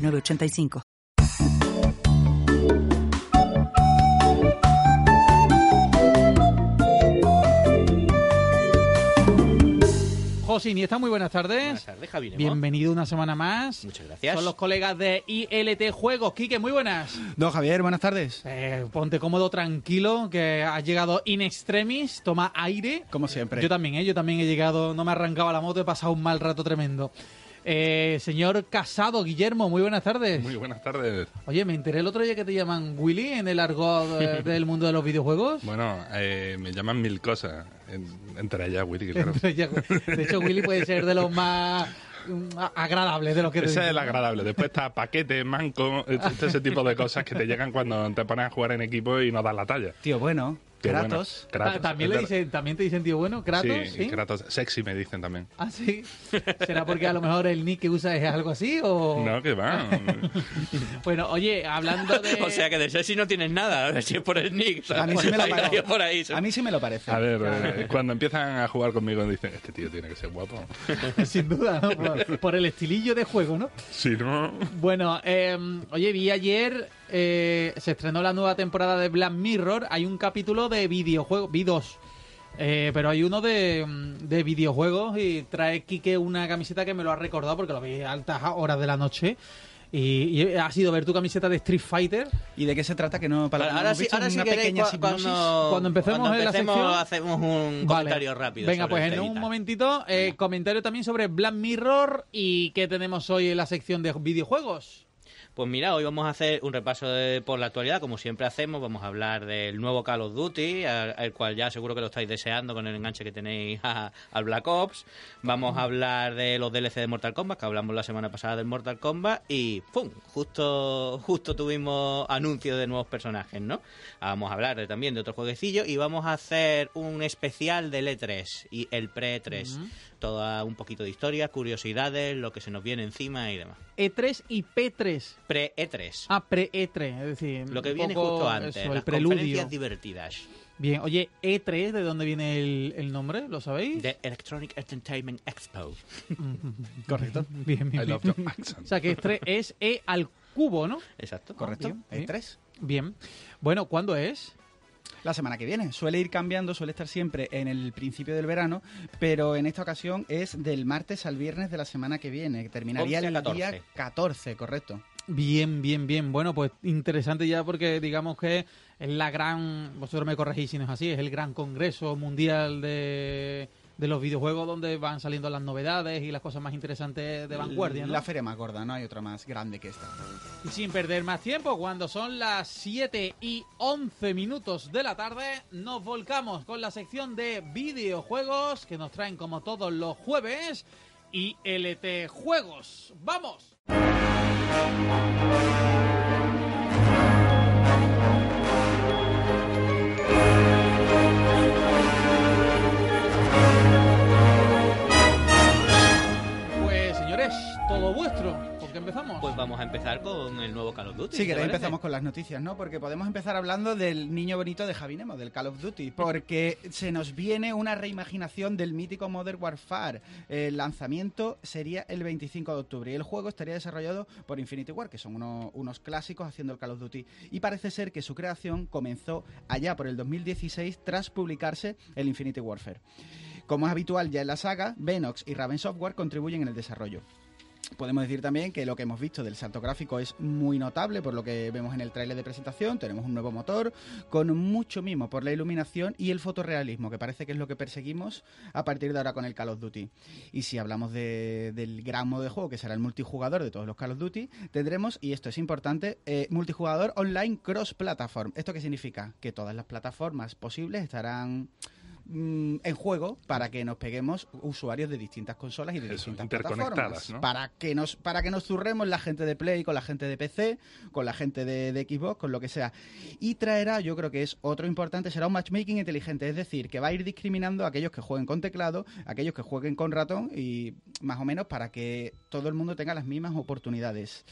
985. José Iniesta, muy buenas tardes. Buenas tardes, Javier. Bienvenido una semana más. Muchas gracias. Son los colegas de ILT Juegos. Quique, muy buenas. No, Javier, buenas tardes. Eh, ponte cómodo, tranquilo, que has llegado in extremis, toma aire. Como siempre. Yo también, ¿eh? yo también he llegado, no me arrancaba la moto, he pasado un mal rato tremendo. Eh, señor Casado, Guillermo, muy buenas tardes. Muy buenas tardes. Oye, me enteré el otro día que te llaman Willy en el argot eh, del mundo de los videojuegos. Bueno, eh, me llaman mil cosas, en- entre ellas Willy, claro. De hecho, Willy puede ser de los más mm, agradables de los que te Ese es el agradable. Después está paquete, manco, este- ese tipo de cosas que te llegan cuando te pones a jugar en equipo y no das la talla. Tío, bueno. Bueno. Kratos. Kratos. Ta- También, le dicen, también te dicen tío bueno, Kratos, ¿sí? Sí, Kratos. Sexy me dicen también. Ah, sí. ¿Será porque a lo mejor el nick que usa es algo así o...? No, que va. Bueno, oye, hablando de... O sea que de sexy no tienes nada, si es por el nick. A mí sí me lo por ahí. A mí sí me lo parece. A ver, eh, cuando empiezan a jugar conmigo dicen, este tío tiene que ser guapo. Sin duda, ¿no? Por, por el estilillo de juego, ¿no? Si no... Bueno, eh, oye, vi ayer, eh, se estrenó la nueva temporada de Black Mirror, hay un capítulo de videojuegos, vi dos, eh, pero hay uno de, mm, de videojuegos y trae Quique una camiseta que me lo ha recordado porque lo vi a altas horas de la noche. Y, y ha sido ver tu camiseta de Street Fighter. ¿Y de qué se trata? Que no, para Ahora sí, ahora sí una queréis, pequeña. Cuando cuando, empecemos cuando en la empecemos sección- hacemos un Vale. comentario rápido. Venga, pues en un momentito, eh, comentario también sobre Black Mirror y qué tenemos hoy en la sección de videojuegos. Pues mira, hoy vamos a hacer un repaso de- por la actualidad, como siempre hacemos. Vamos a hablar del nuevo Call of Duty, al, al cual ya seguro que lo estáis deseando con el enganche que tenéis al Black Ops. Vamos a hablar de los DLC de Mortal Kombat, que hablamos la semana pasada del Mortal Kombat. Y ¡pum! Justo, justo tuvimos anuncios de nuevos personajes, ¿no? Vamos a hablar de- también de otro jueguecillo y vamos a hacer un especial del E3 y el pre-E3. Toda un poquito de historia, curiosidades, lo que se nos viene encima y demás. E3 E y P3. Pre-E3. Ah, pre-E3, es decir, Lo que viene justo antes, eso, las el preludio. conferencias divertidas Bien, oye, E3, ¿de dónde viene el, el nombre? ¿Lo sabéis? de Electronic Entertainment Expo. Correcto. Bien, bien, I bien. love your accent. O sea que E3 es E al cubo, ¿no? Exacto. Correcto. bien, Hay bien. tres. Bien. Bueno, ¿cuándo es? La semana que viene. Suele ir cambiando, suele estar siempre en el principio del verano, pero en esta ocasión es del martes al viernes de la semana que viene. que Terminaría 11 a el 14. día 14, correcto. Bien, bien, bien. Bueno, pues interesante ya porque digamos que es la gran, vosotros me corregís si no es así, es el gran congreso mundial de, de los videojuegos donde van saliendo las novedades y las cosas más interesantes de vanguardia, ¿no? La feria más gorda, no hay otra más grande que esta. Y sin perder más tiempo, cuando son las 7 y 11 minutos de la tarde, nos volcamos con la sección de videojuegos que nos traen como todos los jueves y LT Juegos. ¡Vamos! Todo vuestro. ¿Con qué empezamos? Pues vamos a empezar con el nuevo Call of Duty. Sí, ¿te que parece? empezamos con las noticias, ¿no? Porque podemos empezar hablando del niño bonito de Javi Nemo, del Call of Duty, porque se nos viene una reimaginación del mítico Modern Warfare. El lanzamiento sería el 25 de octubre y el juego estaría desarrollado por Infinity War, que son uno- unos clásicos haciendo el Call of Duty. Y parece ser que su creación comenzó allá por el 2016 tras publicarse el Infinity Warfare. Como es habitual ya en la saga, Venox y Raven Software contribuyen en el desarrollo. Podemos decir también que lo que hemos visto del salto gráfico es muy notable por lo que vemos en el tráiler de presentación. Tenemos un nuevo motor con mucho mimo por la iluminación y el fotorrealismo, que parece que es lo que perseguimos a partir de ahora con el Call of Duty. Y si hablamos de- del gran modo de juego, que será el multijugador de todos los Call of Duty, tendremos, y esto es importante, eh, multijugador online cross-platform. ¿Esto qué significa? Que todas las plataformas posibles estarán mm, en juego para que nos peguemos usuarios de distintas consolas y de Eso, distintas plataformas. ¿no? Para que nos para que nos zurremos la gente de Play con la gente de PC, con la gente de, de Xbox, con lo que sea. Y traerá, yo creo que es otro importante, será un matchmaking inteligente, es decir, que va a ir discriminando a aquellos que jueguen con teclado, a aquellos que jueguen con ratón y más o menos para que todo el mundo tenga las mismas oportunidades.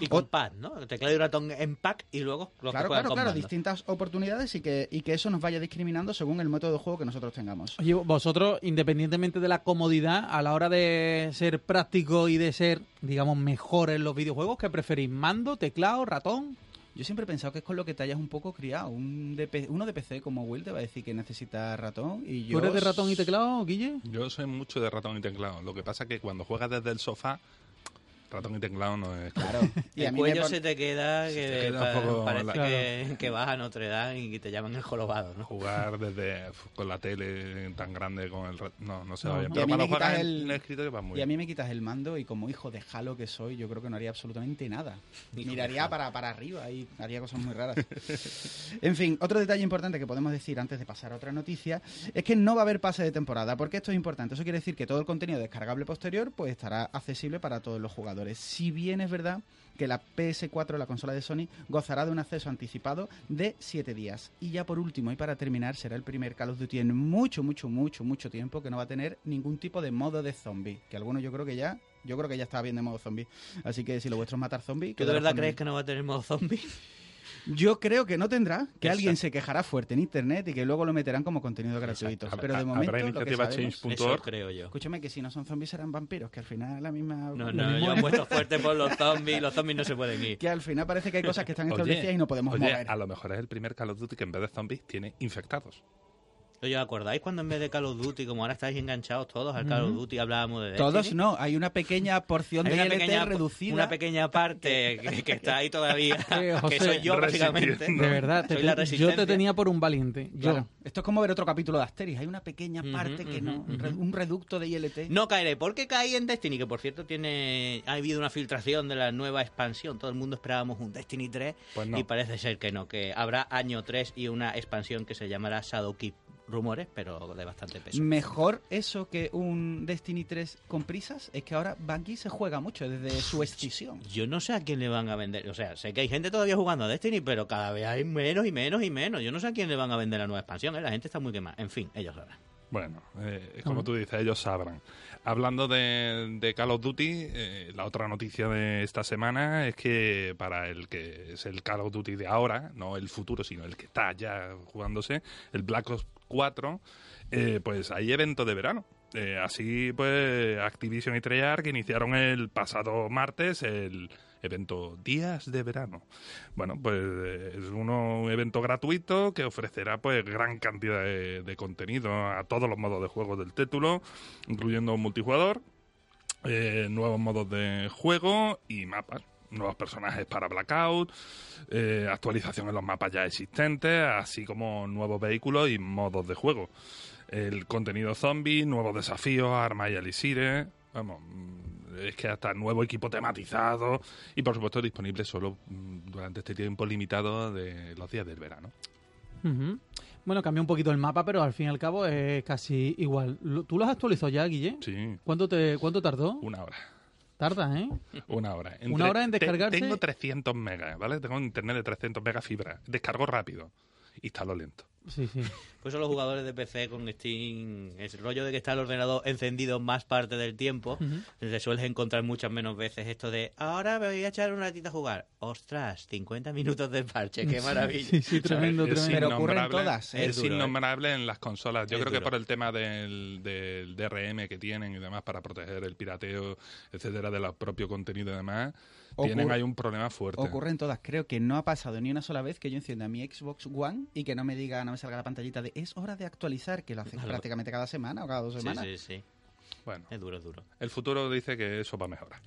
Y con pad, ¿no? Teclado y ratón en pack y luego los Claro, que claro, claro, distintas oportunidades y que, y que eso nos vaya discriminando según el método de juego que nosotros tengamos. Oye, vosotros, independientemente de la comodidad, a la hora de ser práctico y de ser, digamos, mejor en los videojuegos, ¿qué preferís? ¿Mando, teclado, ratón? Yo siempre he pensado que es con lo que te hayas un poco criado. Un de uno de PC como Will te va a decir que necesita ratón y yo... ¿Tú eres de ratón y teclado, Guille? Yo soy mucho de ratón y teclado. Lo que pasa es que cuando juegas desde el sofá, ratón y teclado no es... Claro. Y a el mí me cuello pon- se te queda, que te queda un pa- poco parece la- que, que vas a Notre Dame y que te llaman el jorobado, ¿no? Jugar desde con la tele tan grande con el no no se va bien no. Y a pero mí cuando me quitas juegas en el- en el escritorio va muy Y a mí me quitas el mando y como hijo de Halo que soy, yo creo que no haría absolutamente nada. Hijo Miraría para, para arriba y haría cosas muy raras. en fin, otro detalle importante que podemos decir antes de pasar a otra noticia es que no va a haber pase de temporada. porque esto es importante? Eso quiere decir que todo el contenido descargable posterior pues estará accesible para todos los jugadores. Si bien es verdad que la PS4, la consola de Sony, gozará de un acceso anticipado de 7 días. Y ya por último, y para terminar, será el primer Call of Duty en mucho, mucho, mucho, mucho tiempo que no va a tener ningún tipo de modo de zombie. Que algunos yo creo que ya, yo creo que ya está bien de modo zombie. Así que si lo vuestro es matar zombie, ¿Tú de verdad con crees que no va a tener modo zombie? Yo creo que no tendrá, que Exacto. alguien se quejará fuerte en internet y que luego lo meterán como contenido gratuito. Exacto. Pero de Habrá momento, lo que iniciativa sabemos- change.org. Creo yo. Escúchame que si no son zombies serán vampiros, que al final la misma... No, no, mismo yo he puesto fuerte por los zombies. Los zombies no se pueden ir. que al final parece que hay cosas que están Oye, establecidas y no podemos oye, mover. a lo mejor es el primer Call of Duty que en vez de zombies tiene infectados Oye, ¿acordáis cuando en vez de Call of Duty, como ahora estáis enganchados todos al Call of Duty, hablábamos de Todos Destiny? no, hay una pequeña porción Hay de una ILT pequeña, reducida. una pequeña parte que, que está ahí todavía, Eh, José, que soy yo, básicamente. De verdad, te- Soy la yo te tenía por un valiente. Yo. Claro. Esto es como ver otro capítulo de Asterix. Hay una pequeña parte que no, un re- un reducto de ILT. No caeré, porque caí en Destiny, que por cierto tiene ha habido una filtración de la nueva expansión. Todo el mundo esperábamos un Destiny 3 Pues no. y parece ser que no, que habrá año 3 y una expansión que se llamará Shadowkeep. Rumores, pero de bastante peso. Mejor eso que un Destiny 3 con prisas es que ahora Bungie se juega mucho desde su escisión. Yo no sé a quién le van a vender. O sea, sé que hay gente todavía jugando a Destiny, pero cada vez hay menos y menos y menos. Yo no sé a quién le van a vender la nueva expansión. ¿eh? La gente está muy quemada. En fin, ellos sabrán. Bueno, eh, como tú dices, ellos sabrán. Hablando de, de Call of Duty, eh, la otra noticia de esta semana es que para el que es el Call of Duty de ahora, no el futuro, sino el que está ya jugándose, el Black Ops 4, eh, pues hay evento de verano. Eh, así, pues, Activision y Treyarch iniciaron el pasado martes el evento Días de Verano. Bueno, pues eh, es uno- un evento gratuito que ofrecerá pues gran cantidad de, contenido a todos los modos de juego del título, incluyendo multijugador, nuevos modos de juego y mapas. Nuevos personajes para Blackout, eh, actualización en los mapas ya existentes, así como nuevos vehículos y modos de juego. El contenido zombie, nuevos desafíos, armas y elixires. Vamos, mm, es que hasta nuevo equipo tematizado y por supuesto disponible solo mm, durante este tiempo limitado de los días del verano. Bueno, cambió un poquito el mapa, pero al fin y al cabo es casi igual. ¿Tú lo has actualizado ya, Guille? Sí, ¿Cuánto, te, cuánto tardó? una hora. Tarda, ¿eh? Una hora. ¿Una hora en te- descargarse? Tengo 300 megas, ¿vale? Tengo un internet de 300 megas fibra. Descargo rápido. Instalo lento. Sí, sí. Por eso los jugadores de PC con Steam, el rollo de que está el ordenador encendido más parte del tiempo, Ujú. te sueles encontrar muchas menos veces esto de, ahora me voy a echar un ratito a jugar. Ostras, 50 minutos de parche, qué maravilla. Sí, sí, tremendo, Es tremendo. Pero ocurren innombrable- todas, ¿eh? Es Es duro, ¿eh? innombrable en las consolas. Yo Es creo que por el tema del, del DRM que tienen y demás para proteger el pirateo, etcétera, de los propios contenidos y demás, Ocurre- tienen ahí un problema fuerte. Ocurren todas. Creo que no ha pasado ni una sola vez que yo encienda mi Xbox One y que no me diga, no me salga la pantallita de es hora de actualizar, que lo hace Algo. prácticamente cada semana o cada dos Sí, semanas. sí, sí. Bueno, Es duro, es duro. el futuro dice que eso va a mejorar.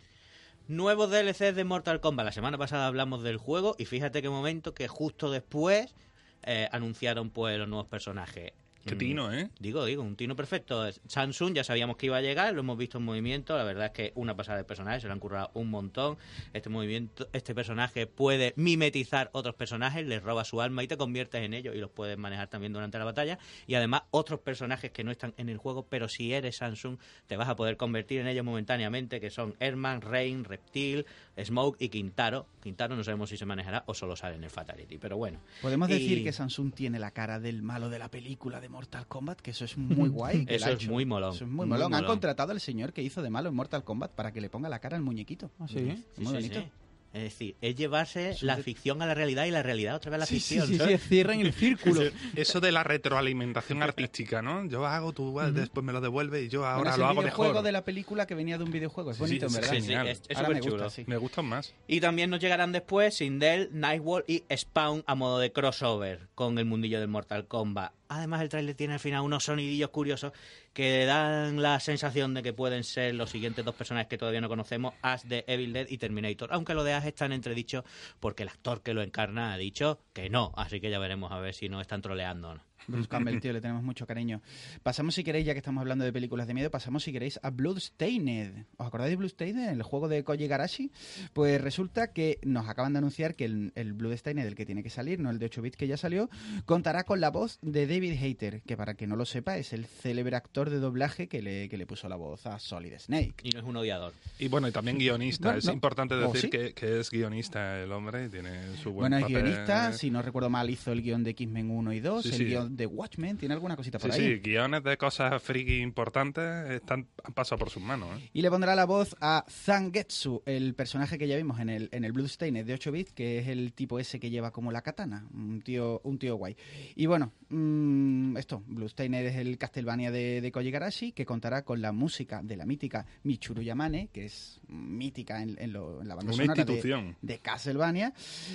Nuevos DLCs de Mortal Kombat. La semana pasada hablamos del juego y fíjate qué momento que justo después eh, anunciaron pues los nuevos personajes. Qué tino, ¿eh? Digo, digo, un tino perfecto. Samsung ya sabíamos que iba a llegar, lo hemos visto en movimiento. La verdad es que una pasada de personajes, se lo han currado un montón. Este movimiento, este personaje puede mimetizar otros personajes, les roba su alma y te conviertes en ellos y los puedes manejar también durante la batalla. Y además, otros personajes que no están en el juego, pero si eres Samsung, te vas a poder convertir en ellos momentáneamente, que son Herman, Rain, Reptil, Smoke y Quintaro. Quintaro no sabemos si se manejará o solo sale en el Fatality, pero bueno. Podemos Y- decir que Samsung tiene la cara del malo de la película de Mortal Kombat, que eso es muy guay. que Eso es muy molón, Eso es muy muy molón. Han molón. contratado al señor que hizo de malo en Mortal Kombat para que le ponga la cara al muñequito. Ah, sí. Muy Sí, bonito. sí. Es decir, es llevarse Eso la de- ficción a la realidad y la realidad otra vez a la Sí, ficción. sí, ¿sabes? sí, cierran el círculo. Eso de la retroalimentación artística, ¿no? Yo hago, tú después me lo devuelves y yo Bueno, ahora es lo el hago videojuego mejor. de la película que venía de un videojuego. Es Sí, bonito, sí, en verdad. Sí, sí, Genial. es, es Ahora me gusta, sí. Me gustan más. Y también nos llegarán después Sindel, Nightwall y Spawn a modo de crossover con el mundillo del Mortal Kombat. Además, el tráiler tiene al final unos sonidillos curiosos que dan la sensación de que pueden ser los siguientes dos personajes que todavía no conocemos, Ash de Evil Dead y Terminator. Aunque lo de Ash está en entredicho porque el actor que lo encarna ha dicho que no. Así que ya veremos a ver si nos están troleando o no. Bruce Campbell, tío, le tenemos mucho cariño. Pasamos, si queréis, ya que estamos hablando de películas de miedo, pasamos, si queréis, a Bloodstained. ¿Os acordáis de Bloodstained, el juego de Koji Garashi? Pues resulta que nos acaban de anunciar que el, el Bloodstained, el que tiene que salir, no el de 8 bits que ya salió, contará con la voz de David Hayter, que para que no lo sepa, es el célebre actor de doblaje que le, que le puso la voz a Solid Snake. Y no es un odiador. Y bueno, y también guionista. Bueno, es no. importante ¿Oh, decir sí? que, que es guionista el hombre y tiene su buen Bueno, es papel. guionista, si no recuerdo mal, hizo el guion de X-Men 1 y 2, Sí, el sí. guion de Watchmen, tiene alguna cosita por Sí, ahí. sí, guiones de cosas friki importantes están, han pasado por sus manos. ¿eh? Y le pondrá la voz a Zangetsu, el personaje que ya vimos en el, en el Bloodstained de 8 bits, que es el tipo ese que lleva como la katana, un tío, un tío guay. Y bueno, mm, esto, Bloodstained es el Castlevania de, de Koji Garashi, que contará con la música de la mítica Michiru Yamane, que es mítica en, en lo- en la banda Una sonora de- institución. de Castlevania.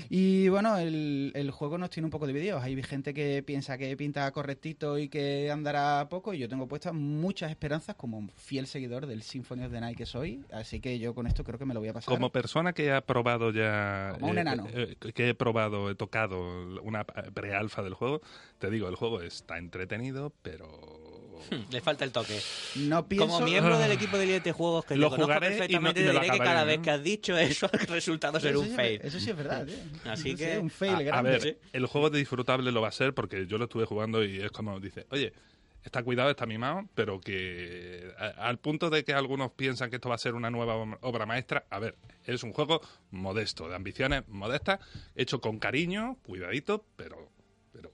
Y bueno, el, el juego nos tiene un poco divididos. Hay gente que piensa que pinta correctito y que andará poco, y yo tengo puestas muchas esperanzas como fiel seguidor del Symphony of the Night que soy. Así que yo con esto creo que me lo voy a pasar. Como persona que ha probado ya. Como un enano. eh, que he probado, he tocado una pre-alfa del juego, te digo, el juego está entretenido, pero. Le falta el toque. no pienso. Como miembro del equipo de Elite Juegos que Lo conozco jugaré y no- perfectamente, y lo diré que cada ¿no? vez que has dicho eso ha resultado ser un fail. eso sí es verdad, tío. Así Eso sí, que- un fail a, ver, sí. el juego disfrutable lo va a ser porque yo lo estuve jugando y es como dice, oye, está cuidado, está mimado, pero que a- al punto de que algunos piensan que esto va a ser una nueva ob- obra maestra, a ver, es un juego modesto, de ambiciones modestas, hecho con cariño, cuidadito, pero, pero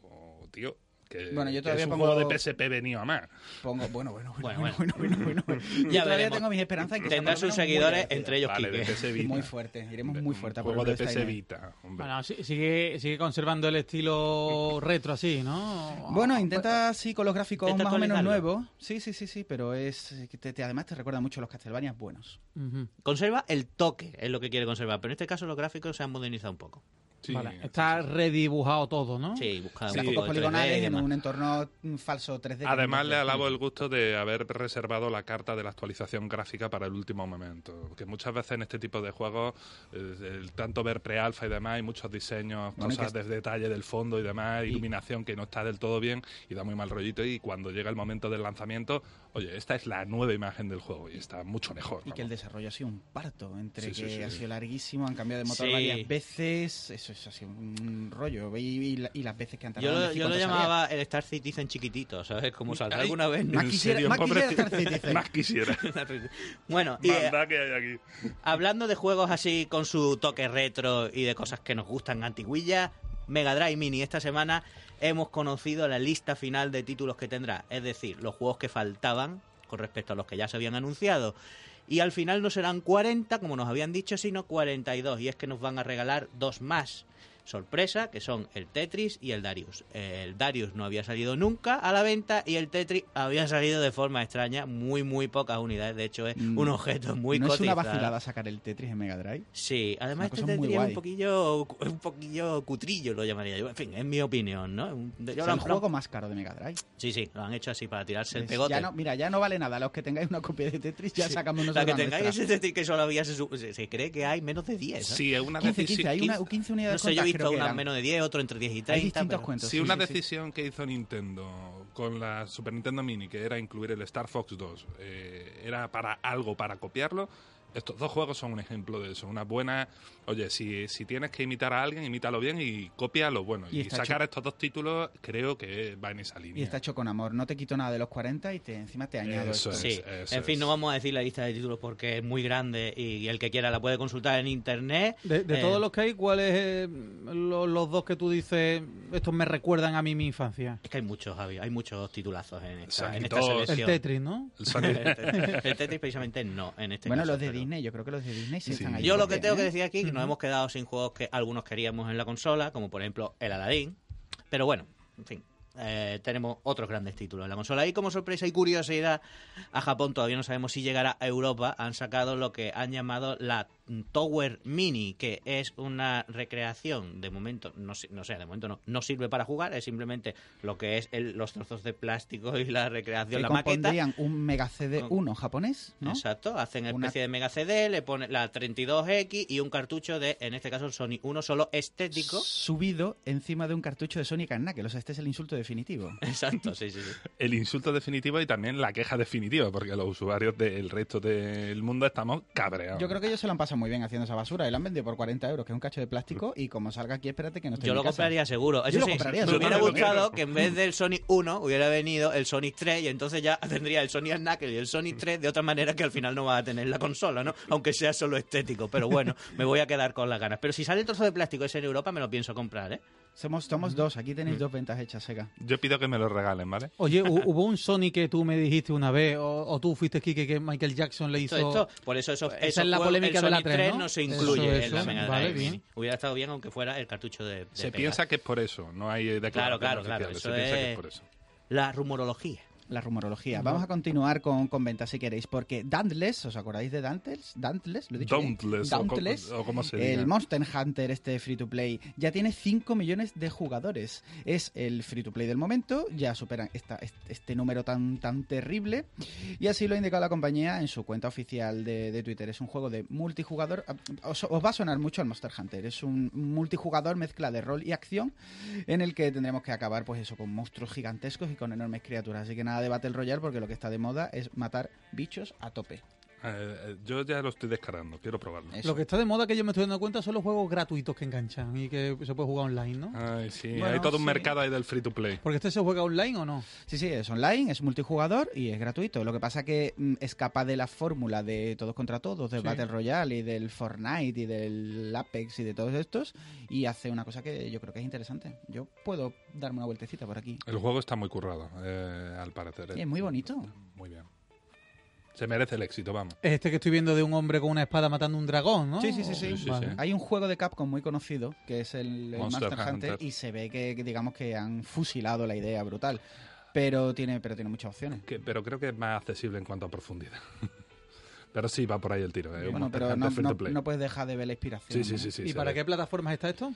tío, que, Bueno, yo que todavía es un pongo- juego de PSP venido a más. Pongo, bueno, bueno, bueno, Bueno, bueno, bueno, bueno, bueno. Yo Ya todavía veremos. tengo mis esperanzas en que Tendrá sus seguidores, entre ellos Vale. Muy fuerte, iremos muy fuerte a por juego de PS. Vita. Bueno, sigue, sigue conservando el estilo retro así, ¿no? Bueno, intenta sí con los gráficos Intenta más o menos nuevos. Sí, sí, sí, sí, pero es que te, te- además te recuerda mucho a los Castlevania buenos. Conserva el toque, es lo que quiere conservar. Pero en este caso los gráficos se han modernizado un poco. Sí, Vale, sí, está redibujado todo, ¿no? Sí, busca Sí. un Gráficos poco de 3D y poligonales en un entorno mm, falso 3D. que Además, le alabo el gusto de haber reservado la carta de la actualización gráfica para el último momento. Que muchas veces en este tipo de juegos, eh, el tanto ver pre-alfa y demás, hay muchos diseños, Bueno, cosas de detalle del fondo y demás, Y- iluminación que no está del todo bien y da muy mal rollito. Y cuando llega el momento del lanzamiento, oye, esta es la nueva imagen del juego y está mucho mejor. Y que el vamos. desarrollo ha sido un parto, entre Sí, que sí. ha sido larguísimo, han cambiado de motor Sí. varias veces, eso, eso ha sido un rollo. Y, y la- y las veces que han Yo tardado en decir yo lo cuánto salía. llamaba el Star Citizen chiquitito, ¿sabes? Como saldrá alguna vez. Más ¿En quisiera- más quisiera? Star Citizen. Más quisiera. bueno, y eh, que hay aquí. hablando de juegos así con su toque retro y de cosas que nos gustan antiguillas, Mega Drive Mini esta semana hemos conocido la lista final de títulos que tendrá, es decir, los juegos que faltaban con respecto a los que ya se habían anunciado. Y al final no serán 40, como nos habían dicho, sino 42. Y es que nos van a regalar dos más. Sorpresa, que son el Tetris y el Darius. El Darius no había salido nunca a la venta y el Tetris había salido de forma extraña, muy, muy pocas unidades. De hecho, es Mm, un objeto muy ¿No es una vacilada sacar el Tetris en Mega Drive? Sí, además Es este cosa muy Tetris es un poquillo, un poquillo cutrillo, lo llamaría yo. En fin, es mi opinión, ¿no? Yo Es el han- juego más caro de Mega Drive. Sí, sí, lo han hecho así para tirarse el Es- pegote. ya no- mira, ya no vale nada. Los que tengáis una copia de Tetris, ya sacamos la nosotros que la tengáis nuestra. ese Tetris que solo había, se, se- cree que hay menos de 10. ¿eh? Sí, es una 15, 15, decisión. hay una, 15 unidades No sé, yo he visto unas menos de 10, otro entre 10 y Hay 30. distintos pero- cuentos. Si sí, una sí, sí. decisión que hizo Nintendo con la Super Nintendo Mini, que era incluir el Star Fox 2, eh, era para algo, para copiarlo, estos dos juegos son un ejemplo de eso. Una buena. Oye, si, si tienes que imitar a alguien, imítalo bien y copia lo bueno. Y sacar hecho- estos dos títulos creo que va en esa línea. Y está hecho con amor. No te quito nada de los 40 y te, encima te añado Eso esto. es. Sí, eso en fin, es. no vamos a decir la lista de títulos porque es muy grande y el que quiera la puede consultar en internet. De, de Eh, todos los que hay, ¿cuáles eh, lo- los dos que tú dices, estos me recuerdan a mí mi infancia? Es que hay muchos, Javi, hay muchos titulazos en esta, en esta 2. El selección. Tetris, ¿no? El el Tetris, el Tetris precisamente no, en este Bueno, caso, los de pero- Disney, yo creo que los de Disney sí, Sí. están ahí. Yo lo que tengo que ¿eh? decir aquí es que nos hemos quedado sin juegos que algunos queríamos en la consola, como por ejemplo el Aladdin. Pero bueno, en fin, eh, tenemos otros grandes títulos en la consola. Y como sorpresa y curiosidad, a Japón todavía no sabemos si llegará a Europa. Han sacado lo que han llamado la Tower Mini, que es una recreación, de momento, no, sé, de momento no, no sirve para jugar, es simplemente lo que es el- los trozos de plástico y la recreación, Que la maqueta. un Mega CD 1 japonés, ¿no? Exacto, hacen Una- especie de Mega CD, le ponen la 32X y un cartucho de, en este caso, el Sony 1 solo estético. Subido encima de un cartucho de Sonic and Knuckles. O sea, este es el insulto definitivo. Exacto, sí, sí, sí. el insulto definitivo y también la queja definitiva, porque los usuarios del resto del mundo estamos cabreados. Yo creo que ellos se lo han pasado muy bien haciendo esa basura y la han vendido por 40 euros, que es un cacho de plástico. Y como salga aquí, espérate que no esté Yo en lo mi casa. compraría seguro. Eso Yo lo sí, compraría me seguro. hubiera gustado que en vez del Sonic 1 hubiera venido el Sonic 3 y entonces ya tendría el Sonic Knuckles y el Sonic 3 de otra manera que al final no va a tener la consola, ¿no? Aunque sea solo estético. Pero bueno, me voy a quedar con las ganas. Pero si sale el trozo de plástico ese en Europa, me lo pienso comprar, ¿eh? Somos, somos dos, aquí tenéis dos ventas hechas, Sega. Yo pido que me lo regalen, ¿vale? Oye, hu- hubo un Sonic que tú me dijiste una vez, o, o tú fuiste Kike que Michael Jackson le hizo. Esto, esto- por eso eso, Esa es la polémica el de la Sonic 3, 3 ¿no? no se Eso, incluye en la Mega vale, bien. Hubiera estado bien aunque fuera el cartucho de, de Se piensa que es por eso, no hay declaraciones claro, claro, oficiales, eso se piensa que es- es por eso. La rumorología. La rumorología. Vamos a continuar con, con ventas si queréis, porque Dauntless, ¿os acordáis de Dauntless? Dauntless, lo he dicho? Dauntless, o o como se diga. el Monster Hunter este free to play, ya tiene 5 millones de jugadores. Es el free to play del momento, ya superan esta, este, este número tan, tan terrible. Y así lo ha indicado la compañía en su cuenta oficial de, de Twitter. Es un juego de multijugador. Os, os va a sonar mucho el Monster Hunter. Es un multijugador mezcla de rol y acción en el que tendremos que acabar, pues eso, con monstruos gigantescos y con enormes criaturas. Así que nada de Battle Royale porque lo que está de moda es matar bichos a tope. Eh, eh, yo ya lo estoy descarando, quiero probarlo. Eso. Lo que está de moda que yo me estoy dando cuenta son los juegos gratuitos que enganchan y que se puede jugar online, ¿no? Ay, sí, Bueno, hay todo un sí. mercado ahí del free to play. Porque este se juega online o no. Sí, sí, es online, es multijugador y es gratuito. Lo que pasa que mm, escapa de la fórmula de todos contra todos, del Sí. Battle Royale y del Fortnite y del Apex y de todos estos y hace una cosa que yo creo que es interesante. Yo puedo darme una vueltecita por aquí. El juego está muy currado, eh, al parecer. Y es muy bonito. Muy bien. Se merece el éxito, vamos. Este que estoy viendo de un hombre con una espada matando un dragón, ¿no? Sí, sí, sí, sí. Sí, sí, Vale. sí. Hay un juego de Capcom muy conocido que es el, el Monster Monster, Hunter, Hunter. y se ve que, que digamos que han fusilado la idea brutal. Pero tiene, pero tiene muchas opciones. Que- pero creo que es más accesible en cuanto a profundidad. pero sí, va por ahí el tiro. eh, Bueno, Monster pero no, puedes dejar de ver la inspiración. Sí, sí, ¿no? sí, sí. ¿Y para ve. qué plataformas está esto?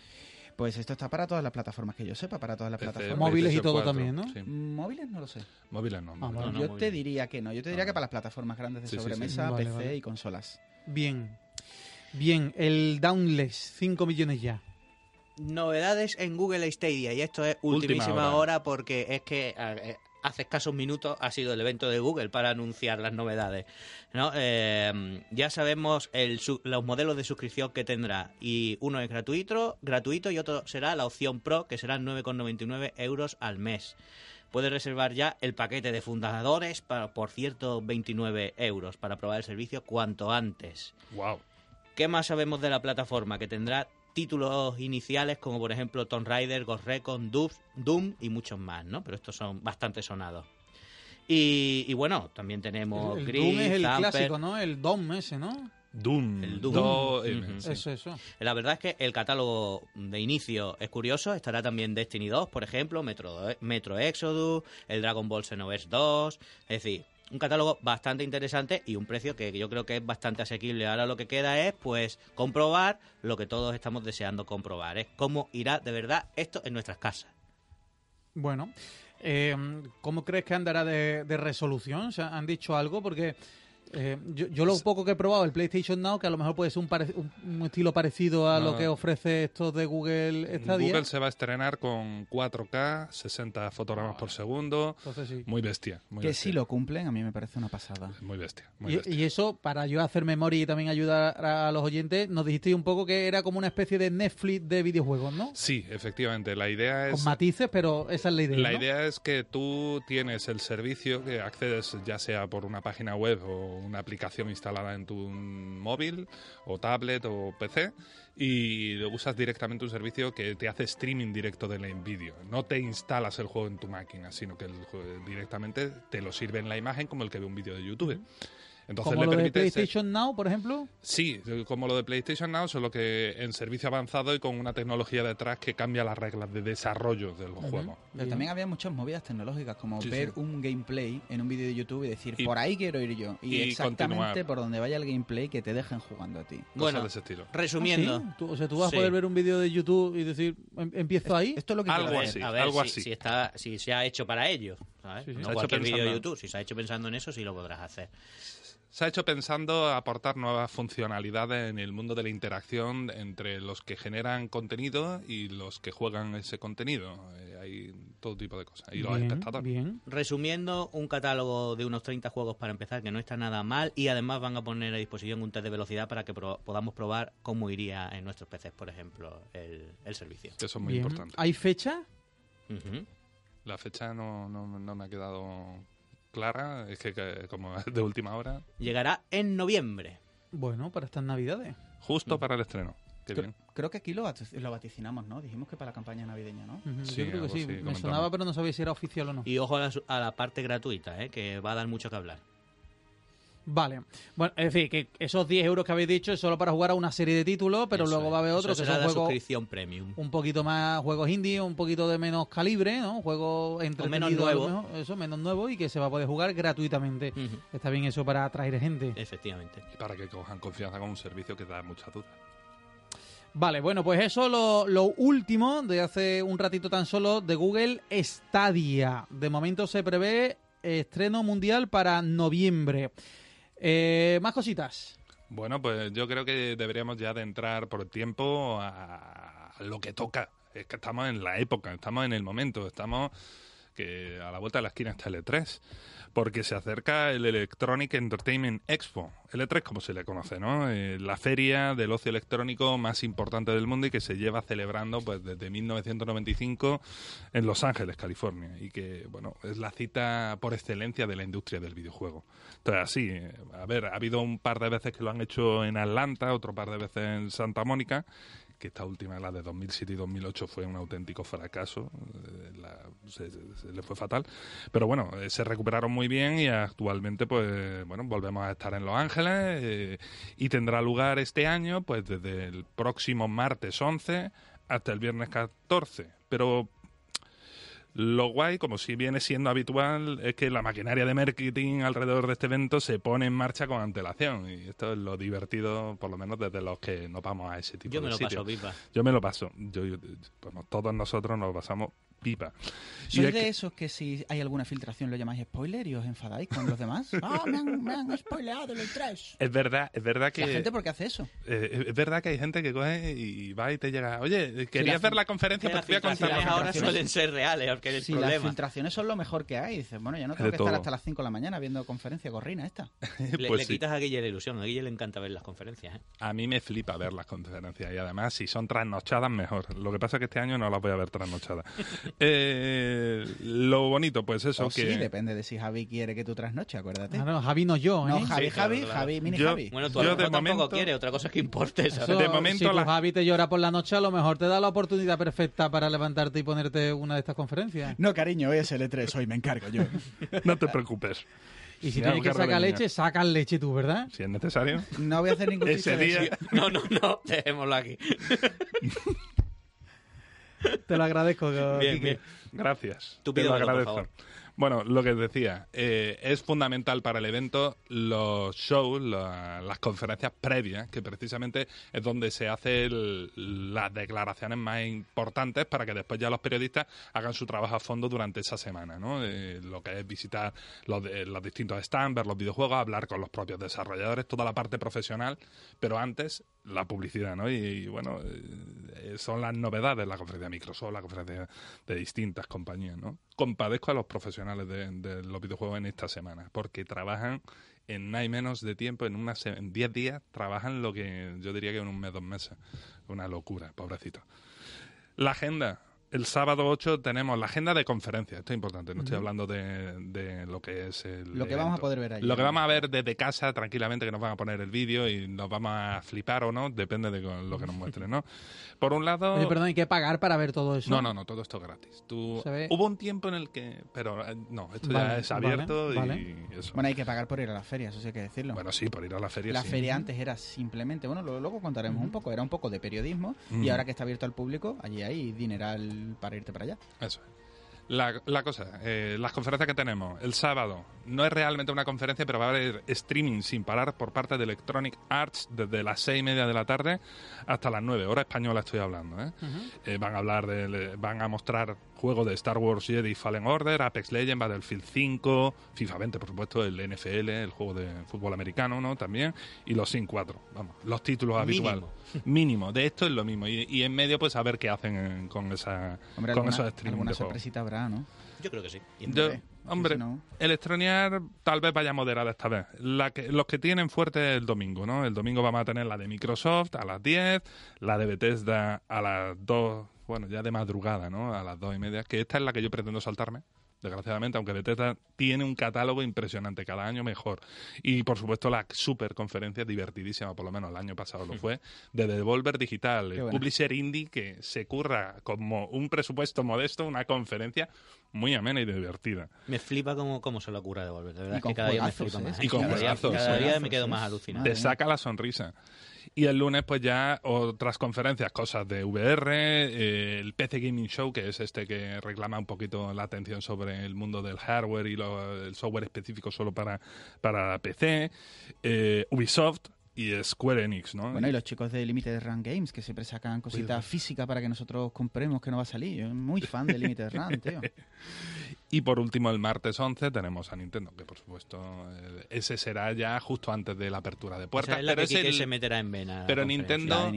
Pues esto está para todas las plataformas que yo sepa, para todas las PC, plataformas. Móviles y todo 4, también, ¿no? sí. Móviles no lo sé. Móviles no. móviles bueno, no, yo móviles. te diría que no. Yo te diría Ah. que para las plataformas grandes de Sí, sí, sí. sobremesa, Vale, PC vale. y consolas. Bien. Bien, el Downless, 5 millones ya. Novedades en Google Stadia y esto es Última ultimísima hora. hora. porque es que eh, hace escasos minutos ha sido el evento de Google para anunciar las novedades. ¿no? Eh, ya sabemos el los modelos de suscripción que tendrá y uno es gratuito, gratuito y otro será la opción Pro que será 9,99 euros al mes. Puedes reservar ya el paquete de fundadores para, por cierto 29 euros para probar el servicio cuanto antes. Wow. ¿Qué más sabemos de la plataforma? Que tendrá títulos iniciales como por ejemplo Tomb Raider, Ghost Recon, Doom, Doom y muchos más, ¿no? Pero estos son bastante sonados. Y, y bueno, también tenemos El, el Gris, Doom es el Zamper. clásico, ¿no? El Dom ese, ¿no? Doom. El Doom. Do- sí. Eso, eso. La verdad es que el catálogo de inicio es curioso. Estará también Destiny 2, por ejemplo, Metro, Metro Exodus, el Dragon Ball Xenoverse 2. Es decir, un catálogo bastante interesante y un precio que yo creo que es bastante asequible. Ahora lo que queda es, pues, comprobar lo que todos estamos deseando comprobar. Es cómo irá de verdad esto en nuestras casas. Bueno, eh, ¿cómo crees que andará de, de resolución? ¿Se han dicho algo? Porque Eh, yo, yo lo poco que he probado el PlayStation Now, que a lo mejor puede ser un, pare- un- un estilo parecido a No. lo que ofrece esto de Google Stadia. Google se va a estrenar con 4K, 60 fotogramas por segundo. Entonces sí. Muy bestia. Muy Que bestia. si lo cumplen, a mí me parece una pasada. Muy bestia. Muy Y, bestia. y eso, para yo hacer memoria y también ayudar a los oyentes, nos dijiste un poco que era como una especie de Netflix de videojuegos, ¿no? Sí, efectivamente. La idea Con es. matices, pero esa es la idea. La ¿no? idea es que tú tienes el servicio que accedes ya sea por una página web o una aplicación instalada en tu móvil o tablet o PC y usas directamente un servicio que te hace streaming directo del vídeo. No te instalas el juego en tu máquina, sino que el directamente te lo sirve en la imagen como el que ve un vídeo de YouTube. Entonces como le lo de permite ser- PlayStation Now, por ejemplo. Sí, como lo de PlayStation Now, solo que en servicio avanzado y con una tecnología detrás que cambia las reglas de desarrollo de los juegos. Pero Bien. también había muchas movidas tecnológicas, como Sí, ver sí. un gameplay en un vídeo de YouTube y decir, Y- por ahí quiero ir yo. Y, y exactamente continuar. por donde vaya el gameplay que te dejen jugando a ti. Cosas Bueno, de ese estilo. resumiendo. ¿Ah, sí? Tú- o sea, tú vas Sí. a poder ver un vídeo de YouTube y decir, "Em- empiezo ahí. Esto es lo que Algo así. ver. a ver algo si, así. si está, si se ha hecho para ello, ¿sabes? Sí, sí. No cualquier vídeo de YouTube. Si se ha hecho pensando en eso, sí lo podrás hacer. Se ha hecho pensando aportar nuevas funcionalidades en el mundo de la interacción entre los que generan contenido y los que juegan ese contenido. Eh, hay todo tipo de cosas. Y los bien, espectadores. bien. Resumiendo, un catálogo de unos 30 juegos para empezar, que no está nada mal, y además van a poner a disposición un test de velocidad para que pro- podamos probar cómo iría en nuestros PCs, por ejemplo, el, el servicio. Eso es muy bien. importante. ¿Hay fecha? La fecha no, no, no me ha quedado clara. Es que, que como es de última hora, Llegará en noviembre. Bueno, para estas navidades. justo para el estreno. Qué Creo, bien. creo que aquí lo, lo vaticinamos, ¿no? Dijimos que para la campaña navideña, ¿no? Sí, Yo creo que sí. Me sonaba, pero no sabía si era oficial o no. Y ojo a la, su- a la parte gratuita, ¿eh? que va a dar mucho que hablar. Vale. Bueno, es decir, que esos 10 euros que habéis dicho es solo para jugar a una serie de títulos, pero Eso luego es. va a haber otros que son la juegos suscripción premium. un poquito más juegos indie, un poquito de menos calibre, ¿no? Juegos entretenidos, nuevos. mejor, eso, menos nuevos y que se va a poder jugar gratuitamente. Está bien eso para atraer gente. Efectivamente. Y para que cojan confianza con un servicio que da muchas dudas. Vale, bueno, pues eso lo, lo último de hace un ratito tan solo de Google Stadia. De momento se prevé estreno mundial para noviembre. Eh, más cositas. Bueno, pues yo creo que deberíamos ya de entrar por tiempo a lo que toca. Es que estamos en la época, estamos en el momento, estamos que a la vuelta de la esquina está el E3, porque se acerca el Electronic Entertainment Expo, el E3 como se le conoce, ¿no? Eh, la feria del ocio electrónico más importante del mundo y que se lleva celebrando pues desde 1995 en Los Ángeles, California, y que, bueno, es la cita por excelencia de la industria del videojuego. Entonces, así, eh, a ver, ha habido un par de veces que lo han hecho en Atlanta, otro par de veces en Santa Mónica, que esta última, la de 2007 y 2008, fue un auténtico fracaso, eh, la- se, se- se le fue fatal. Pero bueno, eh, se recuperaron muy bien y actualmente, pues, bueno, volvemos a estar en Los Ángeles eh, y tendrá lugar este año, pues, desde el próximo martes 11 hasta el viernes 14. Pero lo guay, como si viene siendo habitual, es que la maquinaria de marketing alrededor de este evento se pone en marcha con antelación. Y esto es lo divertido, por lo menos desde los que nos vamos a ese tipo Yo me de lo sitios. paso pipa. Yo me lo paso. Yo, yo- bueno, todos nosotros nos lo pasamos pipa. Y ¿Sois es de que- esos que si hay alguna filtración lo llamáis spoiler y os enfadáis con los demás? ¡Ah, me han, me han spoileado el 3! es verdad, es verdad que ¿La gente por qué hace eso? eh, es verdad que hay gente que coge y va y te llega, oye, querías la ver fil- la conferencia, pero las te voy a contar filtraciones la ahora filtración". suelen ser reales, porque es el Si las problema. filtraciones son lo mejor que hay, dices, bueno, yo no tengo De que estar todo. hasta las 5 de la mañana viendo conferencia gorrina esta. Le, Pues le sí. quitas a Guille la ilusión. A Guille le encanta ver las conferencias. ¿eh? A mí me flipa ver las conferencias y además si son trasnochadas mejor. Lo que pasa es que este año no las voy a ver trasnochadas. Eh, lo bonito, pues eso O que... sí, depende de si Javi quiere que tú trasnoche, acuérdate. Ah, no, Javi no yo, ¿eh? No, Javi, Sí, claro, Javi, claro. Javi, mini Yo- Javi. Bueno, tú a Yo lo de tampoco momento- quieres. Otra cosa es que importe, ¿sabes? Eso, De momento si tu la- Javi te llora por la noche, a lo mejor te da la oportunidad perfecta para levantarte y ponerte una de estas conferencias. No, cariño, hoy es el E3, hoy me encargo yo. No te preocupes. Y si tienes que sacar leche, sacas leche tú, ¿verdad? Si es necesario. No voy a hacer ningún Ese día... No, no, no. Dejémoslo aquí. Te lo agradezco, Bien, bien. Gracias. Tú te lo por agradezco. favor. Bueno, lo que decía, eh, es fundamental para el evento los shows, la- las conferencias previas, que precisamente es donde se hacen las declaraciones más importantes para que después ya los periodistas hagan su trabajo a fondo durante esa semana, ¿no? Eh, lo que es visitar los, de- los distintos stands, ver los videojuegos, hablar con los propios desarrolladores, toda la parte profesional, pero antes la publicidad, ¿no? Y, bueno, eh, son las novedades, la conferencia de Microsoft, la conferencia de distintas compañías, ¿no? Compadezco a los profesionales de, los videojuegos en esta semana, porque trabajan en nada y menos de tiempo, en una se- en 10 días, trabajan lo que yo diría que en un mes, dos meses. Una locura, pobrecito. La agenda. El sábado 8 tenemos la agenda de conferencias. Esto es importante. No estoy hablando de, de lo que es el. Lo que vamos a poder ver allí. Lo que vamos a ver desde casa tranquilamente, que nos van a poner el vídeo y nos vamos a flipar o no, depende de lo que nos muestren, ¿no? Por un lado. Oye, perdón, hay que pagar para ver todo eso. No, no, no, todo esto es gratis. Tú, Hubo un tiempo en el que. Pero eh, no, esto Vale, ya es vale, abierto y vale. eso. Bueno, hay que pagar por ir a las ferias, eso sí hay que decirlo. Bueno, sí, por ir a la feria. la sí. feria antes era simplemente, bueno, luego contaremos un poco, era un poco de periodismo y ahora que está abierto al público, allí hay dineral para irte para allá. Eso es. La, la cosa, eh, las conferencias que tenemos, el sábado, no es realmente una conferencia, pero va a haber streaming sin parar por parte de Electronic Arts desde las seis y media de la tarde hasta las nueve, hora española estoy hablando. ¿eh? Eh, van a hablar de, van a mostrar juegos de Star Wars Jedi Fallen Order, Apex Legends, Battlefield 5, FIFA 20, por supuesto, el NFL, el juego de fútbol americano, ¿no? También, y los Sin 4, vamos, los títulos habituales. Mínimo, de esto es lo mismo. Y, y en medio, pues a ver qué hacen eh, con, esa, Hombre, con alguna, esos streaming alguna de juegos. sorpresita habrá, ¿no? Yo creo que sí. Yo- Hombre, no- Electroniar tal vez vaya moderada esta vez. La que, los que tienen fuerte el domingo, ¿no? El domingo vamos a tener la de Microsoft a las 10, la de Bethesda a las 2, bueno, ya de madrugada, ¿no? A las 2 y media, que esta es la que yo pretendo saltarme. Desgraciadamente, aunque Bethesda tiene un catálogo impresionante, cada año mejor. Y por supuesto, la super conferencia divertidísima, por lo menos el año pasado lo fue, de Devolver Digital, el buena. publisher indie que se curra como un presupuesto modesto, una conferencia muy amena y divertida. Me flipa cómo, cómo se lo ocurre de volver. De verdad Y es con que cada día me flipa ¿eh? más. Y con cada día, cada día me quedo ¿eh? más alucinado. Te saca la sonrisa. Y el lunes, pues ya otras conferencias, cosas de VR, eh, el PC Gaming Show, que es este que reclama un poquito la atención sobre el mundo del hardware y lo- el software específico solo para, para PC, eh, Ubisoft y Square Enix, ¿no? Bueno, y los chicos de Limited Run Games, que siempre sacan cositas físicas para que nosotros compremos que no va a salir. Yo soy muy fan de Limited Run, tío. Y por último, el martes 11 tenemos a Nintendo, que por supuesto eh, ese será ya justo antes de la apertura de O puertas. sea, es la pero que es Quique el- se meterá en vena. pero. Nintendo-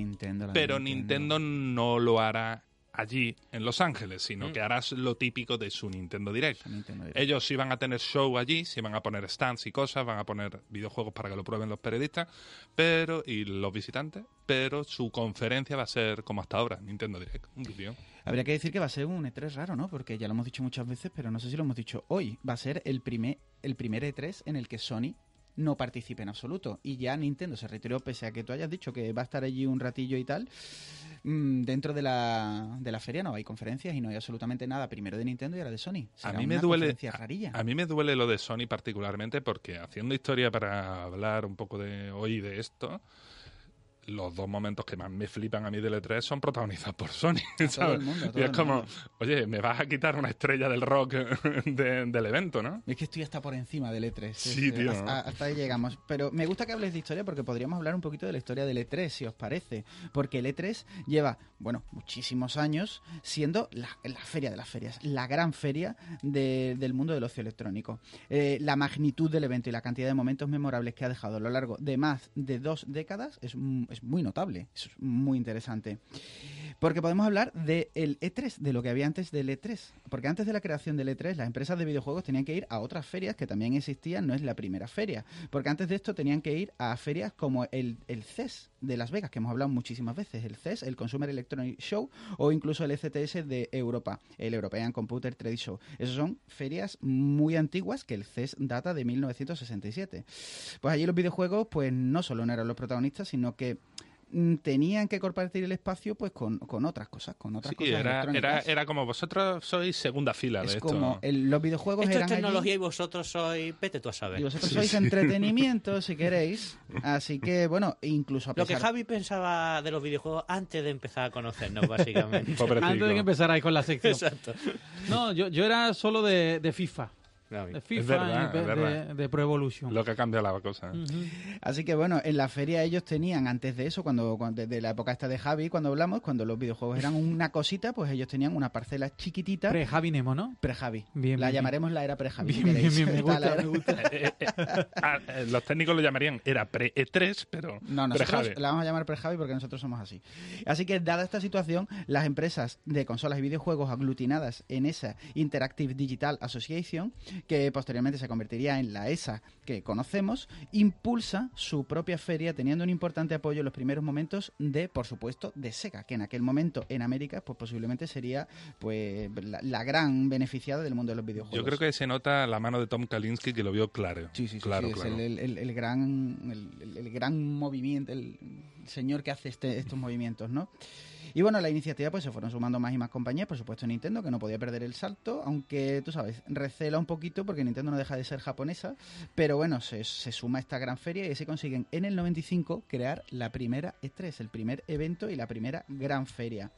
pero Nintendo no lo hará allí en Los Ángeles, sino Mm. que hará lo típico de su Nintendo Direct. La Nintendo Direct. Ellos sí van a tener show allí, sí van a poner stands y cosas, van a poner videojuegos para que lo prueben los periodistas, pero y los visitantes, pero su conferencia va a ser como hasta ahora, Nintendo Direct, un vídeo. Habría que decir que va a ser un E3 raro, ¿no? Porque ya lo hemos dicho muchas veces, pero no sé si lo hemos dicho hoy. Va a ser el primer, el primer E3 en el que Sony no participe en absoluto. Y ya Nintendo se retiró, pese a que tú hayas dicho que va a estar allí un ratillo y tal. mm, dentro de la, de la feria no hay conferencias y no hay absolutamente nada. Primero de Nintendo y ahora de Sony. A mí me duele rarilla. a mí me duele lo de Sony particularmente porque haciendo historia para hablar un poco de hoy de esto, los dos momentos que más me flipan a mí del E3 son protagonizados por Sony. ¿sabes? mundo, y es como, oye, me vas a quitar una estrella del rock de- del evento, ¿no? Es que estoy hasta por encima del E3. Sí, Es- tío. Hasta, hasta ahí llegamos. Pero me gusta que hables de historia porque podríamos hablar un poquito de la historia del E3, si os parece. Porque el E3 lleva, bueno, muchísimos años siendo la, la feria de las ferias, la gran feria de- del mundo del ocio electrónico. Eh, la magnitud del evento y la cantidad de momentos memorables que ha dejado a lo largo de más de dos décadas es, m- es muy notable. Es muy interesante. Porque podemos hablar del E3, de lo que había antes del E3. Porque antes de la creación del E3, las empresas de videojuegos tenían que ir a otras ferias que también existían, no es la primera feria. Porque antes de esto tenían que ir a ferias como el, el CES de Las Vegas, que hemos hablado muchísimas veces, el CES, el Consumer Electronic Show, o incluso el ECTS de Europa, el European Computer Trade Show. Esas son ferias muy antiguas que el CES data de 1967. Pues allí los videojuegos, pues no solo no eran los protagonistas, sino que tenían que compartir el espacio pues con, con otras cosas, con otras Sí, cosas era, era, electrónicas. era como vosotros sois segunda fila de es esto. como el- los videojuegos Esto es eran allí, tecnología y vosotros sois... Vete tú a saber. y vosotros sois entretenimiento si queréis así que bueno incluso a Lo que Javi pensaba de los videojuegos antes de empezar a conocernos, básicamente. Antes de que empezarais con la sección. Exacto. No, yo, yo era solo de, de FIFA. De Es FIFA verdad, y es de, verdad. de- de Pro Evolution. Lo que ha cambiado la cosa. Así que bueno, en la feria ellos tenían, antes de eso, cuando, cuando desde la época esta de Javi, cuando hablamos, cuando los videojuegos eran una cosita, pues ellos tenían una parcela chiquitita. Pre-Javi Nemo, ¿no? Pre-Javi. Bien, la bien, llamaremos la era pre-Javi. Bien, bien, bien, me gusta, era- me gusta. Eh, eh, ah, eh, los técnicos lo llamarían, era pre-E3, pero No, nosotros la vamos a llamar pre-Javi porque nosotros somos así. Así que, dada esta situación, las empresas de consolas y videojuegos aglutinadas en esa Interactive Digital Association, que posteriormente se convertiría en la ESA que conocemos, impulsa su propia feria teniendo un importante apoyo en los primeros momentos de, por supuesto, de Sega, que en aquel momento en América, pues posiblemente sería pues la, la gran beneficiada del mundo de los videojuegos. Yo creo que se nota la mano de Tom Kalinske que lo vio claro. Sí, sí, sí, claro, sí, es claro. el, el- gran, el gran movimiento, el señor que hace este, estos movimientos, ¿no? Y bueno, la iniciativa pues se fueron sumando más y más compañías, por supuesto Nintendo, que no podía perder el salto, aunque tú sabes, recela un poquito porque Nintendo no deja de ser japonesa, pero bueno, se, suma a esta gran feria y se consiguen en el 95 crear la primera E3, el primer evento y la primera gran feria.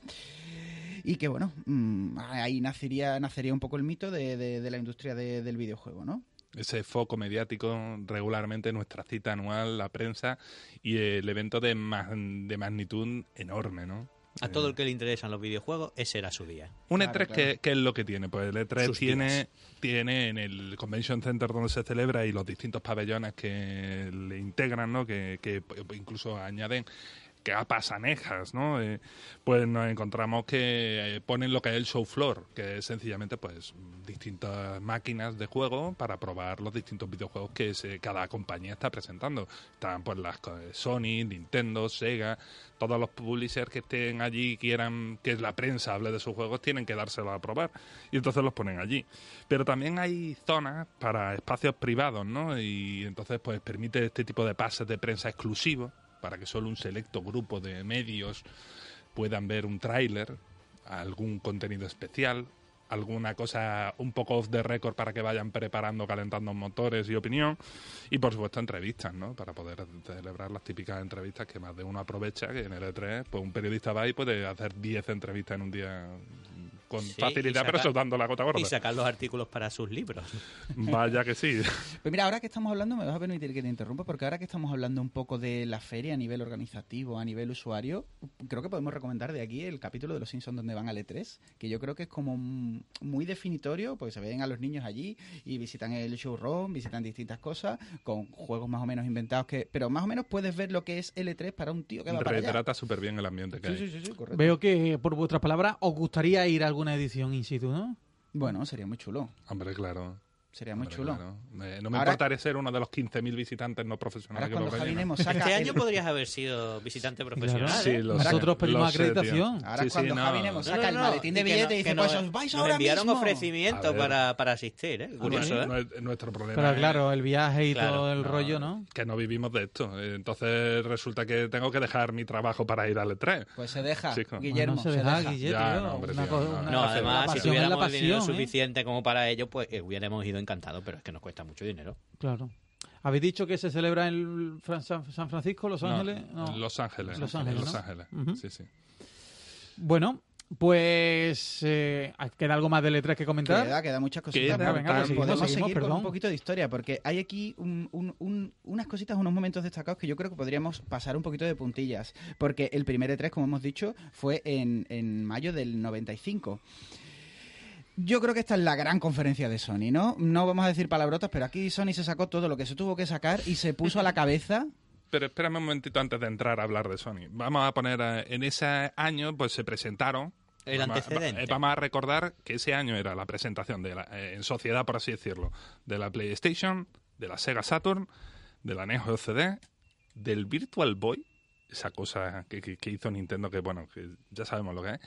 Y que bueno, mm, ahí nacería, nacería un poco el mito de, de- de la industria de- del videojuego, ¿no? Ese foco mediático regularmente, nuestra cita anual, la prensa y el evento de, de magnitud enorme, ¿no? A todo el que le interesan los videojuegos, ese era su día. Un Claro, E3, claro. ¿qué, qué es lo que tiene? Pues el E3 Sus tiene, días. tiene en el Convention Center donde se celebra y los distintos pabellones que le integran, ¿no? Que, que incluso añaden que capas anejas, ¿no? Eh, pues nos encontramos que eh, ponen lo que es el show floor, que es sencillamente pues distintas máquinas de juego para probar los distintos videojuegos que se- cada compañía está presentando. Están pues las Sony, Nintendo, Sega, todos los publishers que estén allí y quieran que la prensa hable de sus juegos tienen que dárselo a probar y entonces los ponen allí. Pero también hay zonas para espacios privados, ¿no? Y entonces pues permite este tipo de pases de prensa exclusivos para que solo un selecto grupo de medios puedan ver un tráiler, algún contenido especial, alguna cosa un poco off the record para que vayan preparando, calentando motores y opinión. Y por supuesto entrevistas, ¿no? Para poder celebrar las típicas entrevistas que más de uno aprovecha, que en el E3 pues un periodista va y puede hacer 10 entrevistas en un día con Sí, facilidad, y pero saca- soltando la gota gorda. Y sacar los artículos para sus libros. Vaya que sí. Pues mira, ahora que estamos hablando, me vas a permitir que te interrumpa, porque ahora que estamos hablando un poco de la feria a nivel organizativo, a nivel usuario, creo que podemos recomendar de aquí el capítulo de Los Simpsons donde van al E3, que yo creo que es como mm, muy definitorio, porque se ven a los niños allí y visitan el showroom, visitan distintas cosas, con juegos más o menos inventados, que pero más o menos puedes ver lo que es el E3 para un tío que va para allá. Retrata súper bien el ambiente que Sí, hay. sí, sí, sí, correcto. Veo que, por vuestras palabras, os gustaría ir a alguna edición in situ, ¿no? Bueno, sería muy chulo, Hombre, claro. Sería muy Hombre, chulo. claro. Me- no me Ahora- importaría ser uno de los 15.000 visitantes no profesionales Ahora que cuando lo Javi saca Este el- año podrías haber sido visitante profesional. Claro. Sí, ¿eh? lo sé, Nosotros pedimos lo sé, acreditación. Ahora Sí, cuando sí, Javi no. Nemo No, saca no, el no, maletín de no- y dice, pues os vais ahora enviaron mismo. Ver. para, para asistir, ¿eh? Curioso, ¿eh? no es- nuestro problema Pero es claro, el viaje y Claro. todo el No, rollo, ¿no? que no vivimos de esto. Eh, Entonces resulta que tengo que dejar mi trabajo para ir al E3. Pues se deja. Guillermo, Bueno, se deja. Guille, Ya, tío. no, además, si tuviéramos la el dinero ¿eh? suficiente como para ello, pues eh, hubiéramos ido encantado, pero es que nos cuesta mucho dinero. Claro. ¿Habéis dicho que se celebra en Fran- San San Francisco, Los Ángeles? No. Los Ángeles. Los Ángeles. Sí, sí. Bueno, pues eh, ¿queda algo más del E3 que comentar? Queda, queda muchas cositas. Queda, pero venga, pues seguimos, podemos seguimos, seguir con un poquito de historia, porque hay aquí un- un- un- unas cositas, unos momentos destacados que yo creo que podríamos pasar un poquito de puntillas. Porque el primer E3, como hemos dicho, fue en, en mayo del 95. Yo creo que esta es la gran conferencia de Sony, ¿no? No vamos a decir palabrotas, pero aquí Sony se sacó todo lo que se tuvo que sacar y se puso a la cabeza Pero espérame un momentito antes de entrar a hablar de Sony. Vamos a poner, eh, en ese año, pues se presentaron. El vamos antecedente. eh, Vamos a recordar que ese año era la presentación de la, eh, en sociedad, por así decirlo, de la PlayStation, de la Sega Saturn, de la Neo CD, del Virtual Boy, esa cosa que, que- que hizo Nintendo, que bueno, que ya sabemos lo que es,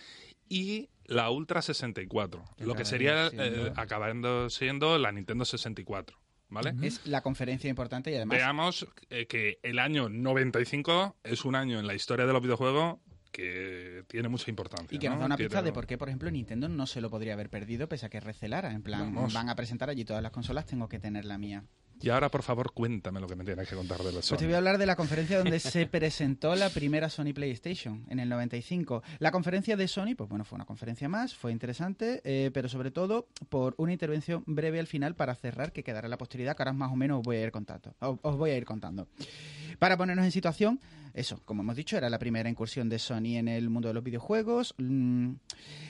y la Ultra 64, Que lo que sería siendo- eh, acabando siendo la Nintendo 64. ¿Vale? es la conferencia importante y además Veamos eh, que el año 95 es un año en la historia de los videojuegos que tiene mucha importancia. Y que nos ¿no? da una Tiene- pista de por qué, por ejemplo, Nintendo no se lo podría haber perdido pese a que recelara. En plan, Vamos. van a presentar allí todas las consolas, tengo que tener la mía. Y ahora, por favor, cuéntame lo que me tienes que contar de los Pues te Sony. voy a hablar de la conferencia donde se presentó la primera Sony PlayStation en el 95. La conferencia de Sony, pues bueno, fue una conferencia más, fue interesante, eh, pero sobre todo por una intervención breve al final para cerrar que quedará en la posteridad, que ahora más o menos os voy a ir contando. Os voy a ir contando. Para ponernos en situación, eso, como hemos dicho, era la primera incursión de Sony en el mundo de los videojuegos. Mm,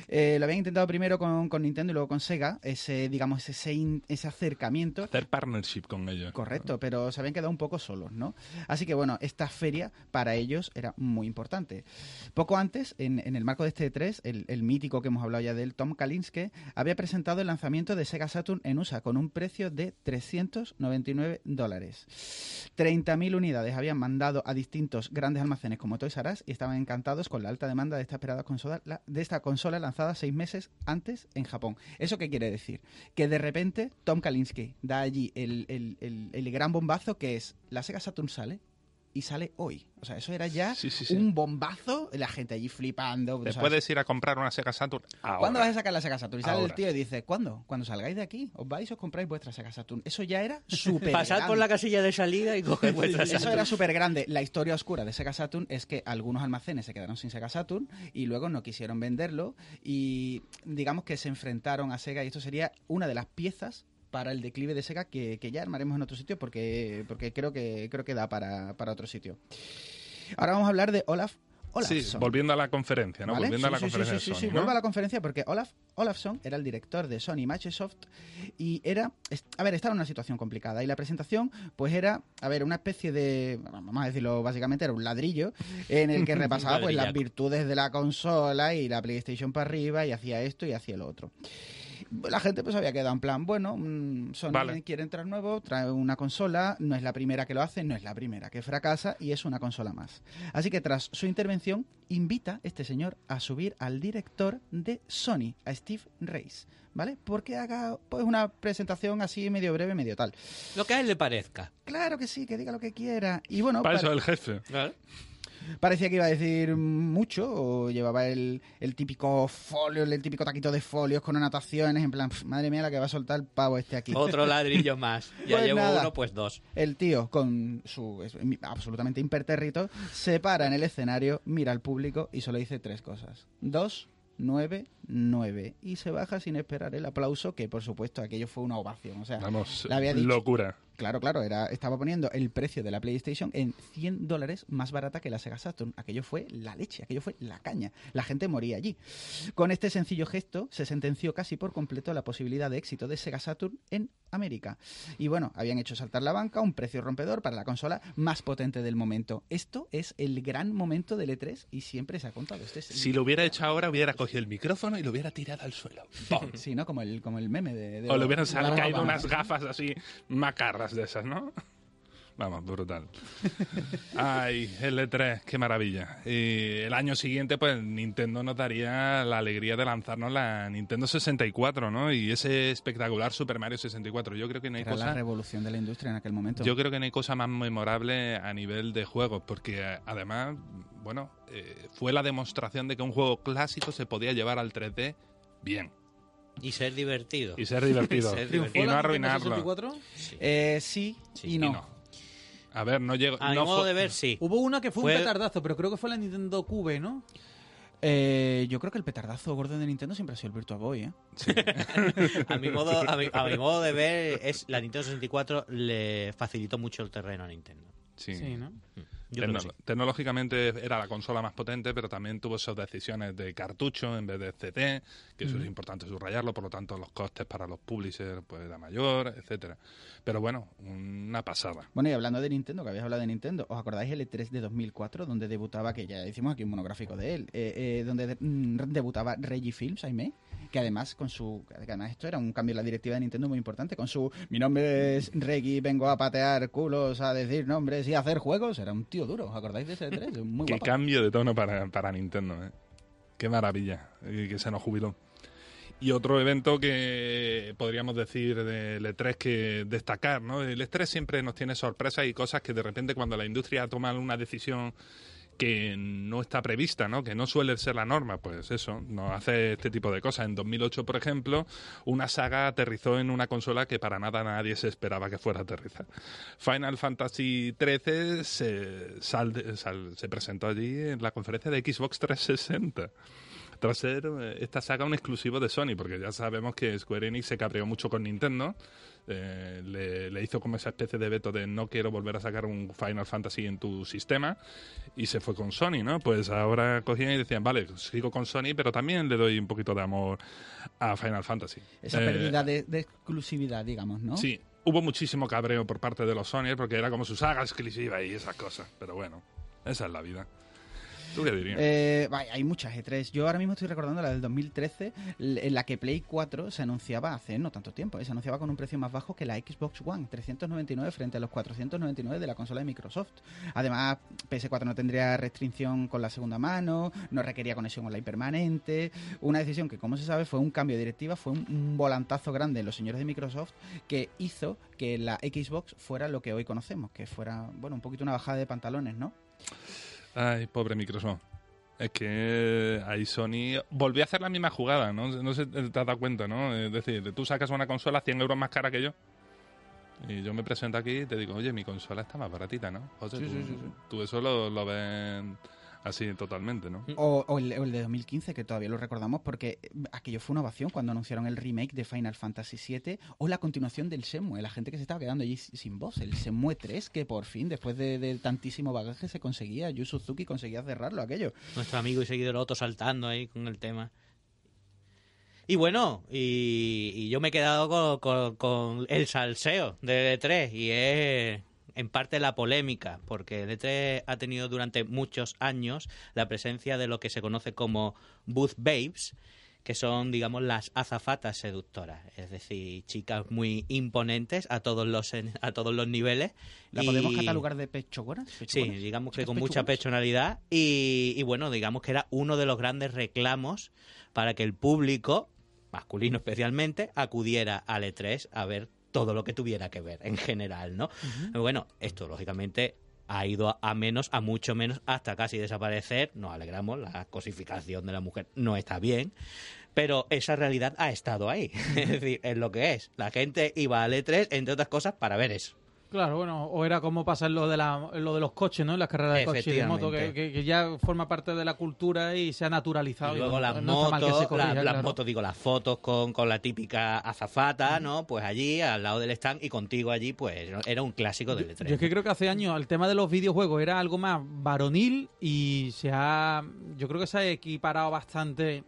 eh, lo habían intentado primero con, con Nintendo y luego con Sega, ese, digamos, ese, in- ese acercamiento. Hacer partnership con ellos. Correcto, pero se habían quedado un poco solos, ¿no? Así que bueno, esta feria para ellos era muy importante. Poco antes, en, en el marco de este E3, el, el mítico que hemos hablado ya del Tom Kalinske, había presentado el lanzamiento de Sega Saturn en USA con un precio de 399 dólares. 30.000 unidades habían mandado a distintos grandes almacenes como Toys R Us y estaban encantados con la alta demanda de esta esperada consola, la- de esta consola lanzada seis meses antes en Japón. ¿Eso qué quiere decir? Que de repente Tom Kalinske da allí el, el- el- el gran bombazo que es la Sega Saturn sale y sale hoy. O sea, eso era ya Sí, sí, sí. un bombazo, la gente allí flipando. Te puedes ir a comprar una Sega Saturn ahora. ¿Cuándo vas a sacar la Sega Saturn? Y sale el tío y dice, ¿cuándo? Cuando salgáis de aquí, os vais y os compráis vuestra Sega Saturn. Eso ya era súper Pasad por la casilla de salida y coger vuestra Eso Saturn. era súper grande. La historia oscura de Sega Saturn es que algunos almacenes se quedaron sin Sega Saturn y luego no quisieron venderlo y digamos que se enfrentaron a Sega y esto sería una de las piezas para el declive de Sega que, que ya armaremos en otro sitio porque, porque creo que creo que da para, para otro sitio. Ahora vamos a hablar de Olaf Olafsson. Sí, volviendo a la conferencia, ¿no? ¿Vale? Volviendo a la sí, conferencia sí, sí, de Sony, vuelvo a la conferencia porque Olaf Olafsson era el director de Sony Microsoft y era, a ver, estaba en una situación complicada y la presentación pues era, a ver, una especie de, vamos a decirlo básicamente, era un ladrillo en el que repasaba pues las virtudes de la consola y la PlayStation para arriba y hacía esto y hacía lo otro. La gente pues había quedado en plan, bueno, mm, Sony Vale. quiere entrar nuevo, trae una consola, no es la primera que lo hace, no es la primera que fracasa y es una consola más. Así que tras su intervención, invita este señor a subir al director de Sony, a Steve Reis, ¿vale? Porque haga pues una presentación así medio breve, medio tal. Lo que a él le parezca. Claro que sí, que diga lo que quiera. Y bueno, Para pare- eso el jefe. Parecía que iba a decir mucho, o llevaba el, el típico folio, el típico taquito de folios con anotaciones, en plan, "Pf, madre mía, la que va a soltar el pavo este aquí. Otro ladrillo más. Ya Pues llevo nada. uno, pues dos. El tío, con su es- absolutamente impertérrito, se para en el escenario, mira al público y solo dice tres cosas. Dos, nueve, nueve. Y se baja sin esperar el aplauso, que por supuesto aquello fue una ovación. O sea, Vamos, había dicho- locura. Claro, claro, era, estaba poniendo el precio de la PlayStation en 100 dólares más barata que la Sega Saturn. Aquello fue la leche, aquello fue la caña. La gente moría allí. Con este sencillo gesto se sentenció casi por completo la posibilidad de éxito de Sega Saturn en América. Y bueno, habían hecho saltar la banca, un precio rompedor para la consola más potente del momento. Esto es el gran momento del E3 y siempre se ha contado. Este es Si lo hubiera hecho ahora, hubiera cogido el micrófono y lo hubiera tirado al suelo. Sí, ¿no? Como el, como el meme de... de- O le hubieran caído unas gafas así macarras de esas, ¿no? Vamos, brutal. Ay, el E3, qué maravilla. Y el año siguiente, pues Nintendo nos daría la alegría de lanzarnos la Nintendo 64, ¿no? Y ese espectacular Super Mario 64. Yo creo que no hay Era la cosa, revolución de la industria en aquel momento. yo creo que no hay cosa más memorable a nivel de juegos, porque eh, además, bueno, eh, fue la demostración de que un juego clásico se podía llevar al 3D bien Y ser divertido. y ser divertido Ser y no ¿Fue la arruinarlo. Nintendo 64? Sí. Eh, sí, Sí, y Y no. A ver, no llego. A mi modo de ver, sí. Hubo una que fue, Fue- un petardazo, pero creo que fue la Nintendo Cube, ¿no? Eh, yo creo que el petardazo gordo de Nintendo siempre ha sido el Virtua Boy, ¿eh? A mi modo, a mi, a mi modo de ver, es la Nintendo 64 le facilitó mucho el terreno a Nintendo. Sí. Sí, ¿no? Que Tecno- sí. Tecnológicamente era la consola más potente, pero también tuvo esas decisiones de cartucho en vez de CT, que eso es importante subrayarlo, por lo tanto los costes para los publishers pues era mayor, etcétera. Pero bueno, una pasada. Bueno, y hablando de Nintendo, que habéis hablado de Nintendo, ¿os acordáis el E3 de 2004, donde debutaba, que ya hicimos aquí un monográfico de él, eh, eh, donde de- mm, debutaba Reggie Films, Aime? Que además, con su. que además, esto era un cambio en la directiva de Nintendo muy importante. Con su. Mi nombre es Reggie, vengo a patear culos, a decir nombres y a hacer juegos. Era un tío duro, ¿os acordáis de ese E3? Muy Qué guapo. cambio de tono para, para Nintendo, ¿eh? Qué maravilla eh, que se nos jubiló. Y otro evento que podríamos decir del E3 que destacar, ¿no? El E3 siempre nos tiene sorpresas y cosas que de repente cuando la industria toma una decisión que no está prevista, ¿no? Que no suele ser la norma, pues eso, no hace este tipo de cosas. En 2008, por ejemplo, una saga aterrizó en una consola que para nada nadie se esperaba que fuera a aterrizar. Final Fantasy XIII se, sal- sal- se presentó allí en la conferencia de Xbox 360 tras ser eh, esta saga un exclusivo de Sony, porque ya sabemos que Square Enix se cabreó mucho con Nintendo, eh, le, le hizo como esa especie de veto de no quiero volver a sacar un Final Fantasy en tu sistema, y se fue con Sony, ¿no? Pues ahora cogían y decían, vale, sigo con Sony, pero también le doy un poquito de amor a Final Fantasy. Esa Eh, pérdida de, de exclusividad, digamos, ¿no? Sí, hubo muchísimo cabreo por parte de los Sony, porque era como su saga exclusiva y esas cosas, pero bueno, esa es la vida. ¿Tú qué dirías? Eh, hay muchas E3. Yo ahora mismo estoy recordando la del 2013, l- en la que Play 4 se anunciaba hace no tanto tiempo, ¿eh? se anunciaba con un precio más bajo que la Xbox One, 399 frente a los 499 de la consola de Microsoft. Además, PS4 no tendría restricción con la segunda mano, no requería conexión online permanente. Una decisión que, como se sabe, fue un cambio de directiva, fue un, un volantazo grande en los señores de Microsoft que hizo que la Xbox fuera lo que hoy conocemos, que fuera, bueno, un poquito una bajada de pantalones, ¿no? Ay, pobre Microsoft. Es que ahí Sony volvió a hacer la misma jugada, ¿no? No sé si te has dado cuenta, ¿no? Es decir, tú sacas una consola 100 euros más cara que yo. Y yo me presento aquí y te digo, oye, mi consola está más baratita, ¿no? José, Sí, tú, sí, sí, sí. tú eso lo, lo ves así totalmente, ¿no? O, o el, o el de 2015, que todavía lo recordamos, porque eh, aquello fue una ovación cuando anunciaron el remake de Final Fantasy VII o la continuación del Shenmue, la gente que se estaba quedando allí sin voz, el Shenmue 3, que por fin, después de, de tantísimo bagaje, se conseguía, Yu Suzuki conseguía cerrarlo aquello. Nuestro amigo y seguidor Otto saltando ahí con el tema. Y bueno, y, y yo me he quedado con, con- con el salseo de E3 y es en parte la polémica, porque el E3 ha tenido durante muchos años la presencia de lo que se conoce como Booth Babes, que son, digamos, las azafatas seductoras, es decir, chicas muy imponentes a todos los a todos los niveles. ¿La y- podemos catalogar de pechogonas? Sí, ¿Pechogonas? digamos que ¿Chicas con mucha y, y bueno, digamos que era uno de los grandes reclamos para que el público, masculino especialmente, acudiera al E3 a ver todo lo que tuviera que ver en general, ¿no? Bueno, esto lógicamente ha ido a, a menos, a mucho menos, hasta casi desaparecer. Nos alegramos, la cosificación de la mujer no está bien, pero esa realidad ha estado ahí. es decir, es lo que es. La gente iba al E3, entre otras cosas, para ver eso. Claro, bueno, o era como pasa en lo de, la, en lo de los coches, ¿no? En las carreras de coches y de moto, que, Efectivamente. que- que ya forma parte de la cultura y se ha naturalizado. Y luego las no motos, corrija, la- las claro. motos, digo, las fotos con, con la típica azafata, ¿no? Pues allí, al lado del stand y contigo allí, pues era un clásico del E3. Yo es que creo que hace años el tema de los videojuegos era algo más varonil y se ha. Yo creo que se ha equiparado bastante.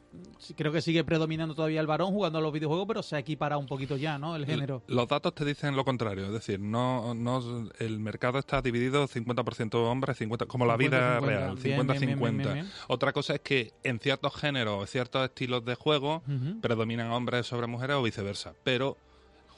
Creo que sigue predominando todavía el varón jugando a los videojuegos, pero se ha equiparado un poquito ya, ¿no? El género. Los datos te dicen lo contrario, es decir, no, no el mercado está dividido 50% hombres, 50 como la vida 50-50. real, Bien, bien, bien, 50-50. bien, bien. Otra cosa es que en ciertos géneros, ciertos estilos de juego, predominan hombres sobre mujeres o viceversa, pero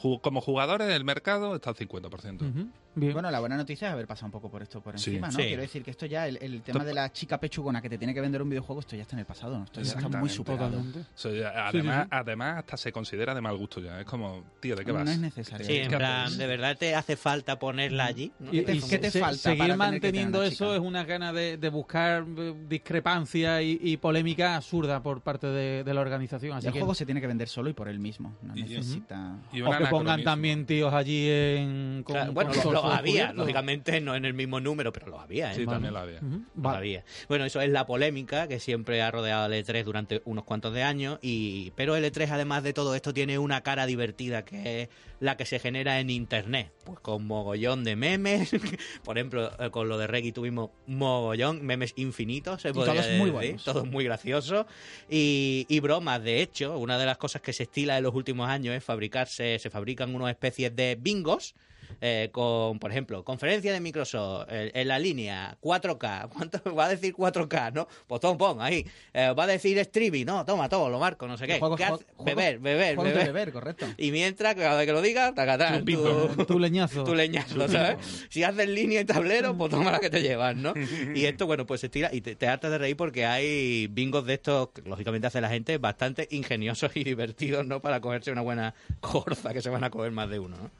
ju- como jugadores el mercado está al 50%. Ujú. Bien. Bueno, la buena noticia es haber pasado un poco por esto por Sí. encima, ¿no? Sí. Quiero decir que esto ya, el, el tema Esto- de la chica pechugona que te tiene que vender un videojuego, esto ya está en el pasado, ¿no? Esto ya está muy superado. Totalmente. O sea, ya- Sí, además, sí. además, hasta se considera de mal gusto ya. Es como, tío, ¿de qué No vas? es necesario. Sí, ¿Qué en plan, ¿de verdad te hace falta ponerla allí? ¿no? Y- ¿Qué te- y qué te se- falta seguir para tener que tener manteniendo una eso es una gana de, de buscar eh, discrepancia y, y polémica absurda por parte de, de la organización. Así el que, juego se tiene que vender solo y por él mismo. No necesita. O que pongan también tíos allí en. con- Claro, bueno, con lo, torsos lo había, lógicamente no en el mismo número, pero lo había, ¿eh? Sí, Vale. también la había. Vale. había. Bueno, eso es la polémica que siempre ha rodeado al E3 durante unos cuantos de años. Y, pero el E3, además de todo esto, tiene una cara divertida que es la que se genera en Internet. Pues con mogollón de memes. Por ejemplo, eh, con lo de Reggie tuvimos mogollón, memes infinitos, se Y podría todos muy buenos. Todos muy graciosos. Y, y bromas, de hecho, una de las cosas que se estila en los últimos años es fabricarse, se fabrican unas especies de bingos. Eh, con, por ejemplo, conferencia de Microsoft eh, en la línea 4K. ¿Cuánto va a decir 4K, no? Pues todo pon ahí. Eh, va a decir streaming, no, toma, todo, lo marco, no sé qué. Juegos- ¿Qué hace? juegos- beber, beber, beber. beber, correcto. Y mientras, cada vez que lo diga, tacatán, Tu tu, Tu leñazo. tu leñazo, ¿sabes? Si haces línea y tablero, pues toma la que te llevas, ¿no? Y esto, bueno, pues se estira y te, te hartas de reír porque hay bingos de estos, que lógicamente hace la gente, bastante ingeniosos y divertidos, ¿no? Para cogerse una buena corza que se van a coger más de uno, ¿no?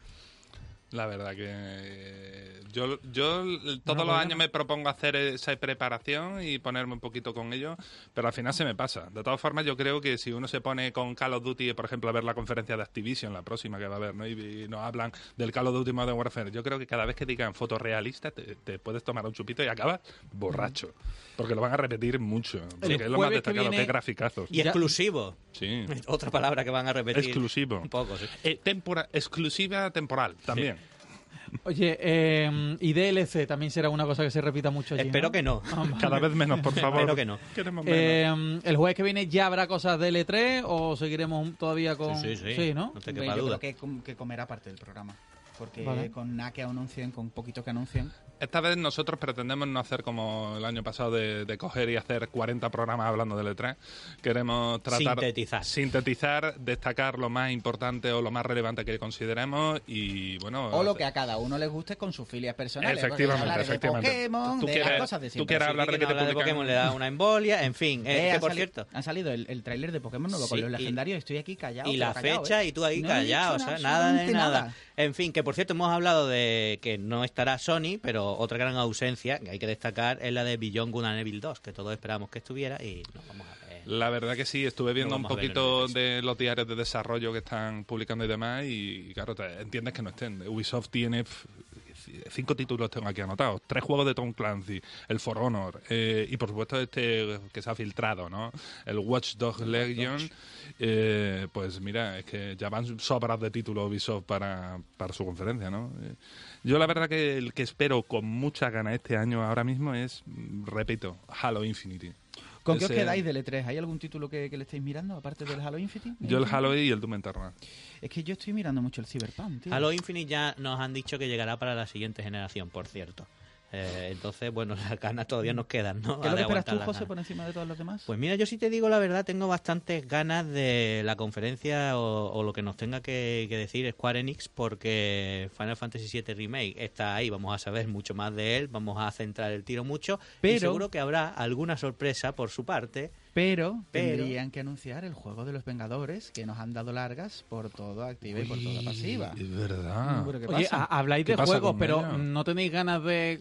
La verdad que eh, yo, yo todos los años me propongo hacer esa preparación y ponerme un poquito con ello, pero al final se me pasa. De todas formas, yo creo que si uno se pone con Call of Duty, por ejemplo, a ver la conferencia de Activision, la próxima que va a haber, ¿no? y, nos hablan del Call of Duty Modern Warfare, yo creo que cada vez que digan fotos realistas te, puedes tomar un chupito y acabas borracho. Porque lo van a repetir mucho. Porque es lo más destacado, que, graficazos. Y exclusivo. Sí. Otra palabra que van a repetir. Exclusivo. Un poco, sí. Eh, exclusiva temporal, también. Oye, eh, y DLC también será una cosa que se repita mucho allí, Espero que no. Ah, Cada vez menos, por favor. Espero que no. Eh, ¿El jueves que viene ya habrá cosas de L3 o seguiremos todavía con...? Sí, sí, sí. ¿no? no te Yo creo que, que comerá parte del programa. Porque con nada que anuncien, con poquito que anuncien, esta vez nosotros pretendemos no hacer como el año pasado de, coger y hacer 40 programas hablando de E3. Queremos tratar sintetizar. sintetizar, destacar lo más importante o lo más relevante que consideremos y bueno. O lo que a cada uno les guste con sus filias personales. Efectivamente, efectivamente. De Pokémon, tú de quieres, cosas de Tú quieres hablar de que, te de Pokémon le da una embolia, en fin. Eh, que por cierto. Ha salido el, el tráiler de Pokémon nuevo con los legendarios. Estoy aquí callado. Y la fecha ¿eh? y tú ahí callado, o sea, nada de nada. En fin, que por cierto hemos hablado de que no estará Sony, pero otra gran ausencia que hay que destacar es la de Beyond Good and Evil 2, que todos esperamos que estuviera y nos vamos a ver. La verdad que sí, estuve viendo un poquito de los diarios de desarrollo que están publicando y demás y, claro, te entiendes que no estén. Ubisoft tiene cinco títulos tengo aquí anotados. Tres juegos de Tom Clancy, el For Honor eh, y por supuesto este que se ha filtrado, ¿no? El Watch Dogs Legion. Eh, pues mira, es que ya van sobras de títulos Ubisoft para, para su conferencia, ¿no? Eh, yo la verdad que el que espero con mucha gana este año ahora mismo es, repito, Halo Infinity. ¿Con qué os quedáis del E3? ¿Hay algún título que, le estéis mirando, aparte del Halo Infinity? Yo el Halo y el Doom Eternal. Es que yo estoy mirando mucho el Cyberpunk, tío. Halo Infinite ya nos han dicho que llegará para la siguiente generación, por cierto. Eh, entonces, bueno, las ganas todavía nos quedan, ¿no? ¿Qué es lo que esperas tú, José, por encima de todos los demás? Pues mira, yo sí te digo la verdad, tengo bastantes ganas de la conferencia o, lo que nos tenga que, decir Square Enix, porque Final Fantasy VII Remake está ahí, vamos a saber mucho más de él, vamos a centrar el tiro mucho, pero seguro que habrá alguna sorpresa por su parte pero, tendrían que anunciar el juego de los Vengadores, que nos han dado largas por todo activa y por toda pasiva. Es verdad. Oye, habláis de juegos, pero ¿no tenéis ganas de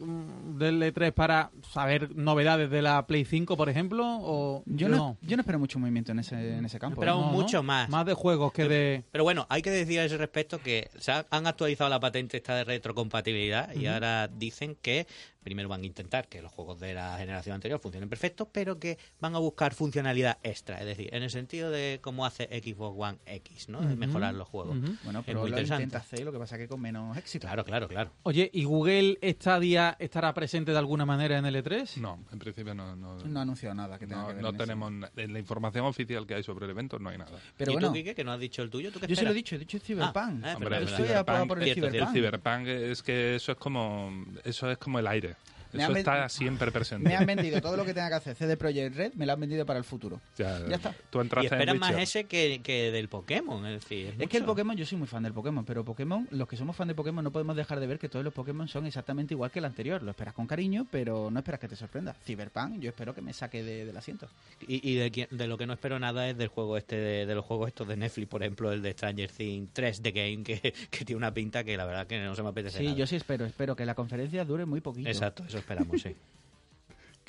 del E3 para saber novedades de la Play 5, por ejemplo? O yo no, yo no espero mucho movimiento en ese, en ese campo. Esperamos mucho más. Más de juegos que de... Pero bueno, hay que decir a ese respecto que se han actualizado la patente esta de retrocompatibilidad y ahora dicen que primero van a intentar que los juegos de la generación anterior funcionen perfectos, pero que van a buscar funcionalidad extra, es decir, en el sentido de cómo hace Xbox One X, ¿no? De mejorar los juegos. Bueno, pero lo intenta hacer, lo que pasa que con menos éxito. Claro, claro, claro. Oye, ¿y Google Stadia estará presente de alguna manera en el E3? No, en principio no. No, no ha anunciado nada que tenga no, que ver No tenemos, en la información oficial que hay sobre el evento no hay nada. Pero ¿Y bueno, tú, Quique, que no has dicho el tuyo? ¿tú qué yo se lo he dicho, he dicho Cyberpunk. Ah, Hombre, el Cyberpunk, el Cyberpunk es que eso es como, eso es como el aire. Eso está siempre presente. Me han vendido todo lo que tenga que hacer CD Projekt Red, me lo han vendido para el futuro. Ya, está. Tú y esperas más ese que, que, del Pokémon. Es, decir, es, que el Pokémon, yo soy muy fan del Pokémon, pero Pokémon, los que somos fan de Pokémon no podemos dejar de ver que todos los Pokémon son exactamente igual que el anterior. Lo esperas con cariño, pero no esperas que te sorprenda. Cyberpunk, yo espero que me saque del asiento. Y, y de, de, lo que no espero nada es del juego este, de, los juegos estos de Netflix, por ejemplo, el de Stranger Things 3 The Game, que, que tiene una pinta que la verdad que no se me apetece. Sí, yo sí espero, espero que la conferencia dure muy poquito. Exacto, eso esperamos, sí.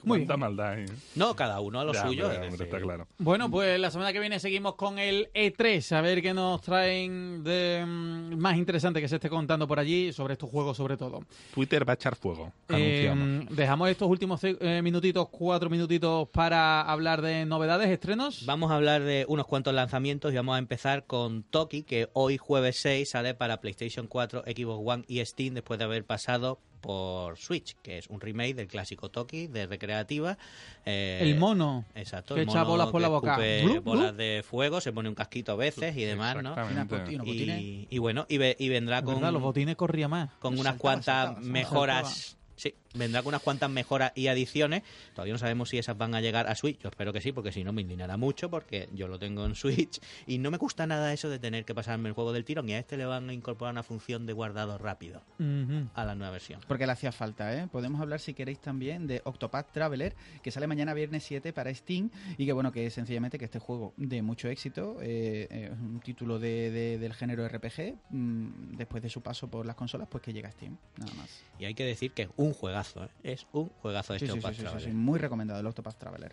Cuánta maldad. ¿eh? No, cada uno a lo suyo. está claro. Bueno, pues la semana que viene seguimos con el E3, a ver qué nos traen de mm, más interesante que se esté contando por allí, sobre estos juegos sobre todo. Twitter va a echar fuego. Eh, dejamos estos últimos eh, minutitos, cuatro minutitos para hablar de novedades, estrenos. Vamos a hablar de unos cuantos lanzamientos y vamos a empezar con Toki, que hoy jueves 6 sale para PlayStation 4, Xbox One y Steam después de haber pasado por Switch, que es un remake del clásico Toki de recreativa. Eh, el mono. Exacto. Que echa bolas por la boca. bolas de fuego, se pone un casquito a veces y demás, ¿no? Y, y, bueno, y, vendrá con... los botines corría más. Con unas cuantas mejoras... Sí, vendrá con unas cuantas mejoras y adiciones. Todavía no sabemos si esas van a llegar a Switch. Yo espero que sí, porque si no me indignará mucho, porque yo lo tengo en Switch y no me gusta nada eso de tener que pasarme el juego del tirón. Y a este le van a incorporar una función de guardado rápido a la nueva versión. Porque le hacía falta, ¿eh? Podemos hablar, si queréis, también de Octopath Traveler, que sale mañana viernes 7 para Steam, y que, bueno, que sencillamente que este juego de mucho éxito, eh, eh, es un título de, de- del género RPG, mm, después de su paso por las consolas, pues que llega a Steam, nada más. Y hay que decir que es un juegazo, ¿eh? es un juegazo este sí, Octopath sí, sí, Traveler. muy recomendado el Octopath Traveler.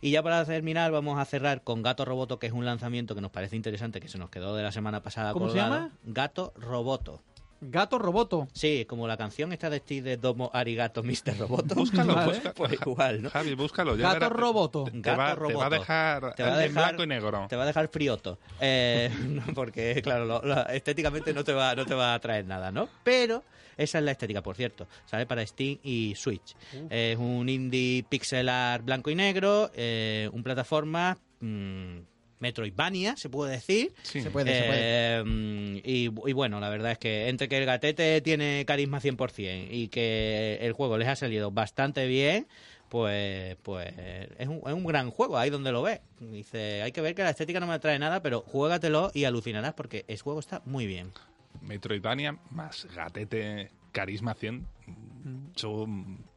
Y ya para terminar, vamos a cerrar con Gato Roboto, que es un lanzamiento que nos parece interesante, que se nos quedó de la semana pasada ¿Cómo se llama? Gato Roboto. Gato Roboto. Sí, como la canción esta de Steve de Domo Arigato Mr. Roboto. Búscalo, Vale. busca- Pues igual, ¿no? Javi, búscalo. Ya Gato verás- Roboto. Te, te Gato va, te Roboto. va a dejar Te va a en dejar- blanco y negro. Te va a dejar frioto. Eh, porque, claro, lo- lo- estéticamente no te, va, no te va a traer nada, ¿no? Pero esa es la estética, por cierto. Sale para Steam y Switch. Es un indie pixel art blanco y negro, eh, un plataforma mm, Metroidvania, se puede decir. Sí. Se puede, se puede. Eh, y, y bueno, la verdad es que entre que el gatete tiene carisma 100% y que el juego les ha salido bastante bien, pues pues es un, es un gran juego, ahí donde lo ves. Dice, hay que ver que la estética no me trae nada, pero juégatelo y alucinarás porque el juego está muy bien. Metroidvania más gatete carisma 100. Eso mm, mola.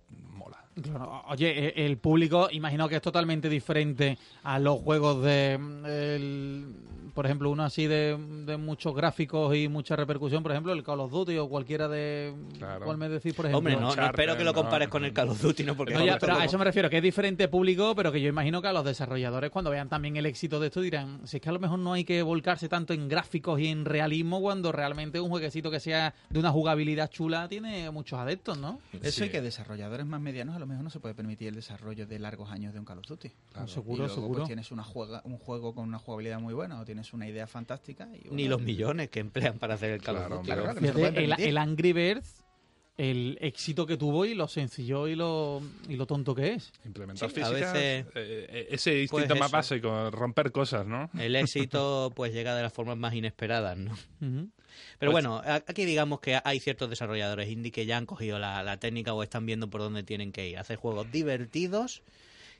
Claro, oye, e- el público, imagino que es totalmente diferente a los juegos de, el- por ejemplo, uno así de, de muchos gráficos y mucha repercusión, por ejemplo, el Call of Duty o cualquiera de... Claro. ¿Cuál me decís, por ejemplo? Hombre, no, no espero que lo no. compares con el Call of Duty, ¿no? Porque No, ya, pero a eso me refiero, que es diferente público, pero que yo imagino que a los desarrolladores cuando vean también el éxito de esto dirán, si es que a lo mejor no hay que volcarse tanto en gráficos y en realismo cuando realmente un jueguecito que sea de una jugabilidad chula tiene muchos adeptos, ¿no? Eso Sí. y que desarrolladores más medianos a lo mejor no se puede permitir el desarrollo de largos años de un Call of Duty. Claro. Seguro, y luego, seguro. Pues tienes una juega, un juego con una jugabilidad muy buena o tienes una idea fantástica. Y, Ni bueno, los millones que emplean para hacer el Call Claro, of Duty. el, Angry Birds, el éxito que tuvo y lo sencillo y lo, y lo tonto que es. Implementar Sí, a físicas, veces- eh, eh, ese instinto Pues más eso. básico, romper cosas, ¿no? El éxito pues llega de las formas más inesperadas, ¿no? Pero Pues- bueno, aquí digamos que hay ciertos desarrolladores indie que ya han cogido la, la técnica o están viendo por dónde tienen que ir. Hacer juegos divertidos,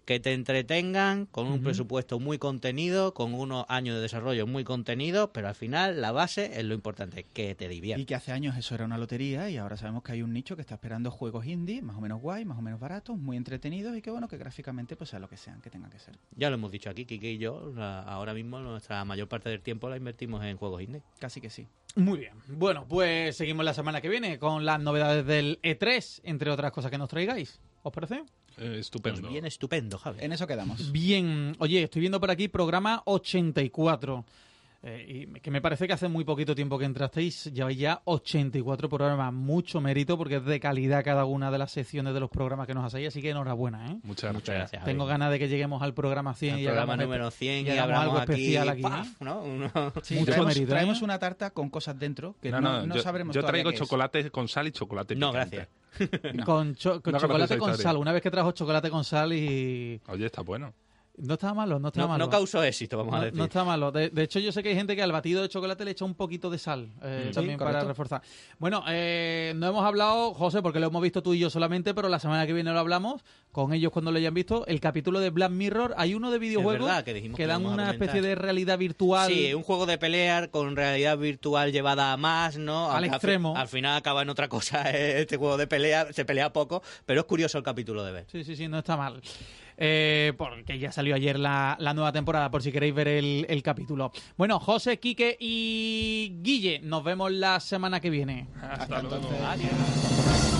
que te entretengan, con un presupuesto muy contenido, con unos años de desarrollo muy contenido, pero al final la base es lo importante, que te Y divierta. que hace años eso era una lotería y ahora sabemos que hay un nicho que está esperando juegos indie, más o menos guay, más o menos baratos, muy entretenidos y que bueno, que gráficamente pues sea lo que sean, que tengan que ser. Ya lo hemos dicho aquí, Kike y yo, la- ahora mismo nuestra mayor parte del tiempo la invertimos en juegos indie. Casi que sí. Muy bien. Bueno, pues seguimos la semana que viene con las novedades del E3, entre otras cosas que nos traigáis. ¿Os parece? Eh, estupendo. Pues bien estupendo, Javi. En eso quedamos. Bien. Oye, estoy viendo por aquí programa 84. Eh, y que me parece que hace muy poquito tiempo que entrasteis, lleváis ya 84 programas, mucho mérito porque es de calidad cada una de las secciones de los programas que nos hacéis, así que enhorabuena, ¿eh? Muchas, Muchas gracias, Javi. Tengo ganas de que lleguemos al programa 100 El y programa número espe- 100 y y, hagamos hablamos algo aquí, especial aquí. ¡paf! ¿no? Uno- Sí, Mucho traemos, mérito, ¿eh? traemos una tarta con cosas dentro que no, No, no, no yo, sabremos yo traigo chocolate con sal y chocolate No, picante. gracias. No. Con, cho- con No chocolate con sal. Una vez que trajo chocolate con sal y... Oye, está bueno. No estaba malo, no No, malo. no causó éxito, vamos a No, decir. no está malo. De, de hecho, yo sé que hay gente que al batido de chocolate le echa un poquito de sal eh, Sí, también para reforzar. Bueno, eh, no hemos hablado, José, porque lo hemos visto tú y yo solamente, pero la semana que viene lo hablamos con ellos cuando lo hayan visto. El capítulo de Black Mirror, hay uno de videojuegos verdad que dan a una especie de realidad virtual. Sí, un juego de pelear con realidad virtual llevada a más, ¿no? Al extremo. Al, final acaba en otra cosa eh, este juego de pelea, se pelea poco, pero es curioso el capítulo de ver. Sí, sí, sí, no está mal. Eh, porque ya salió ayer la, la nueva temporada, por si queréis ver el, el capítulo. Bueno, José, Quique y Guille, nos vemos la semana que viene. Hasta luego. Adiós.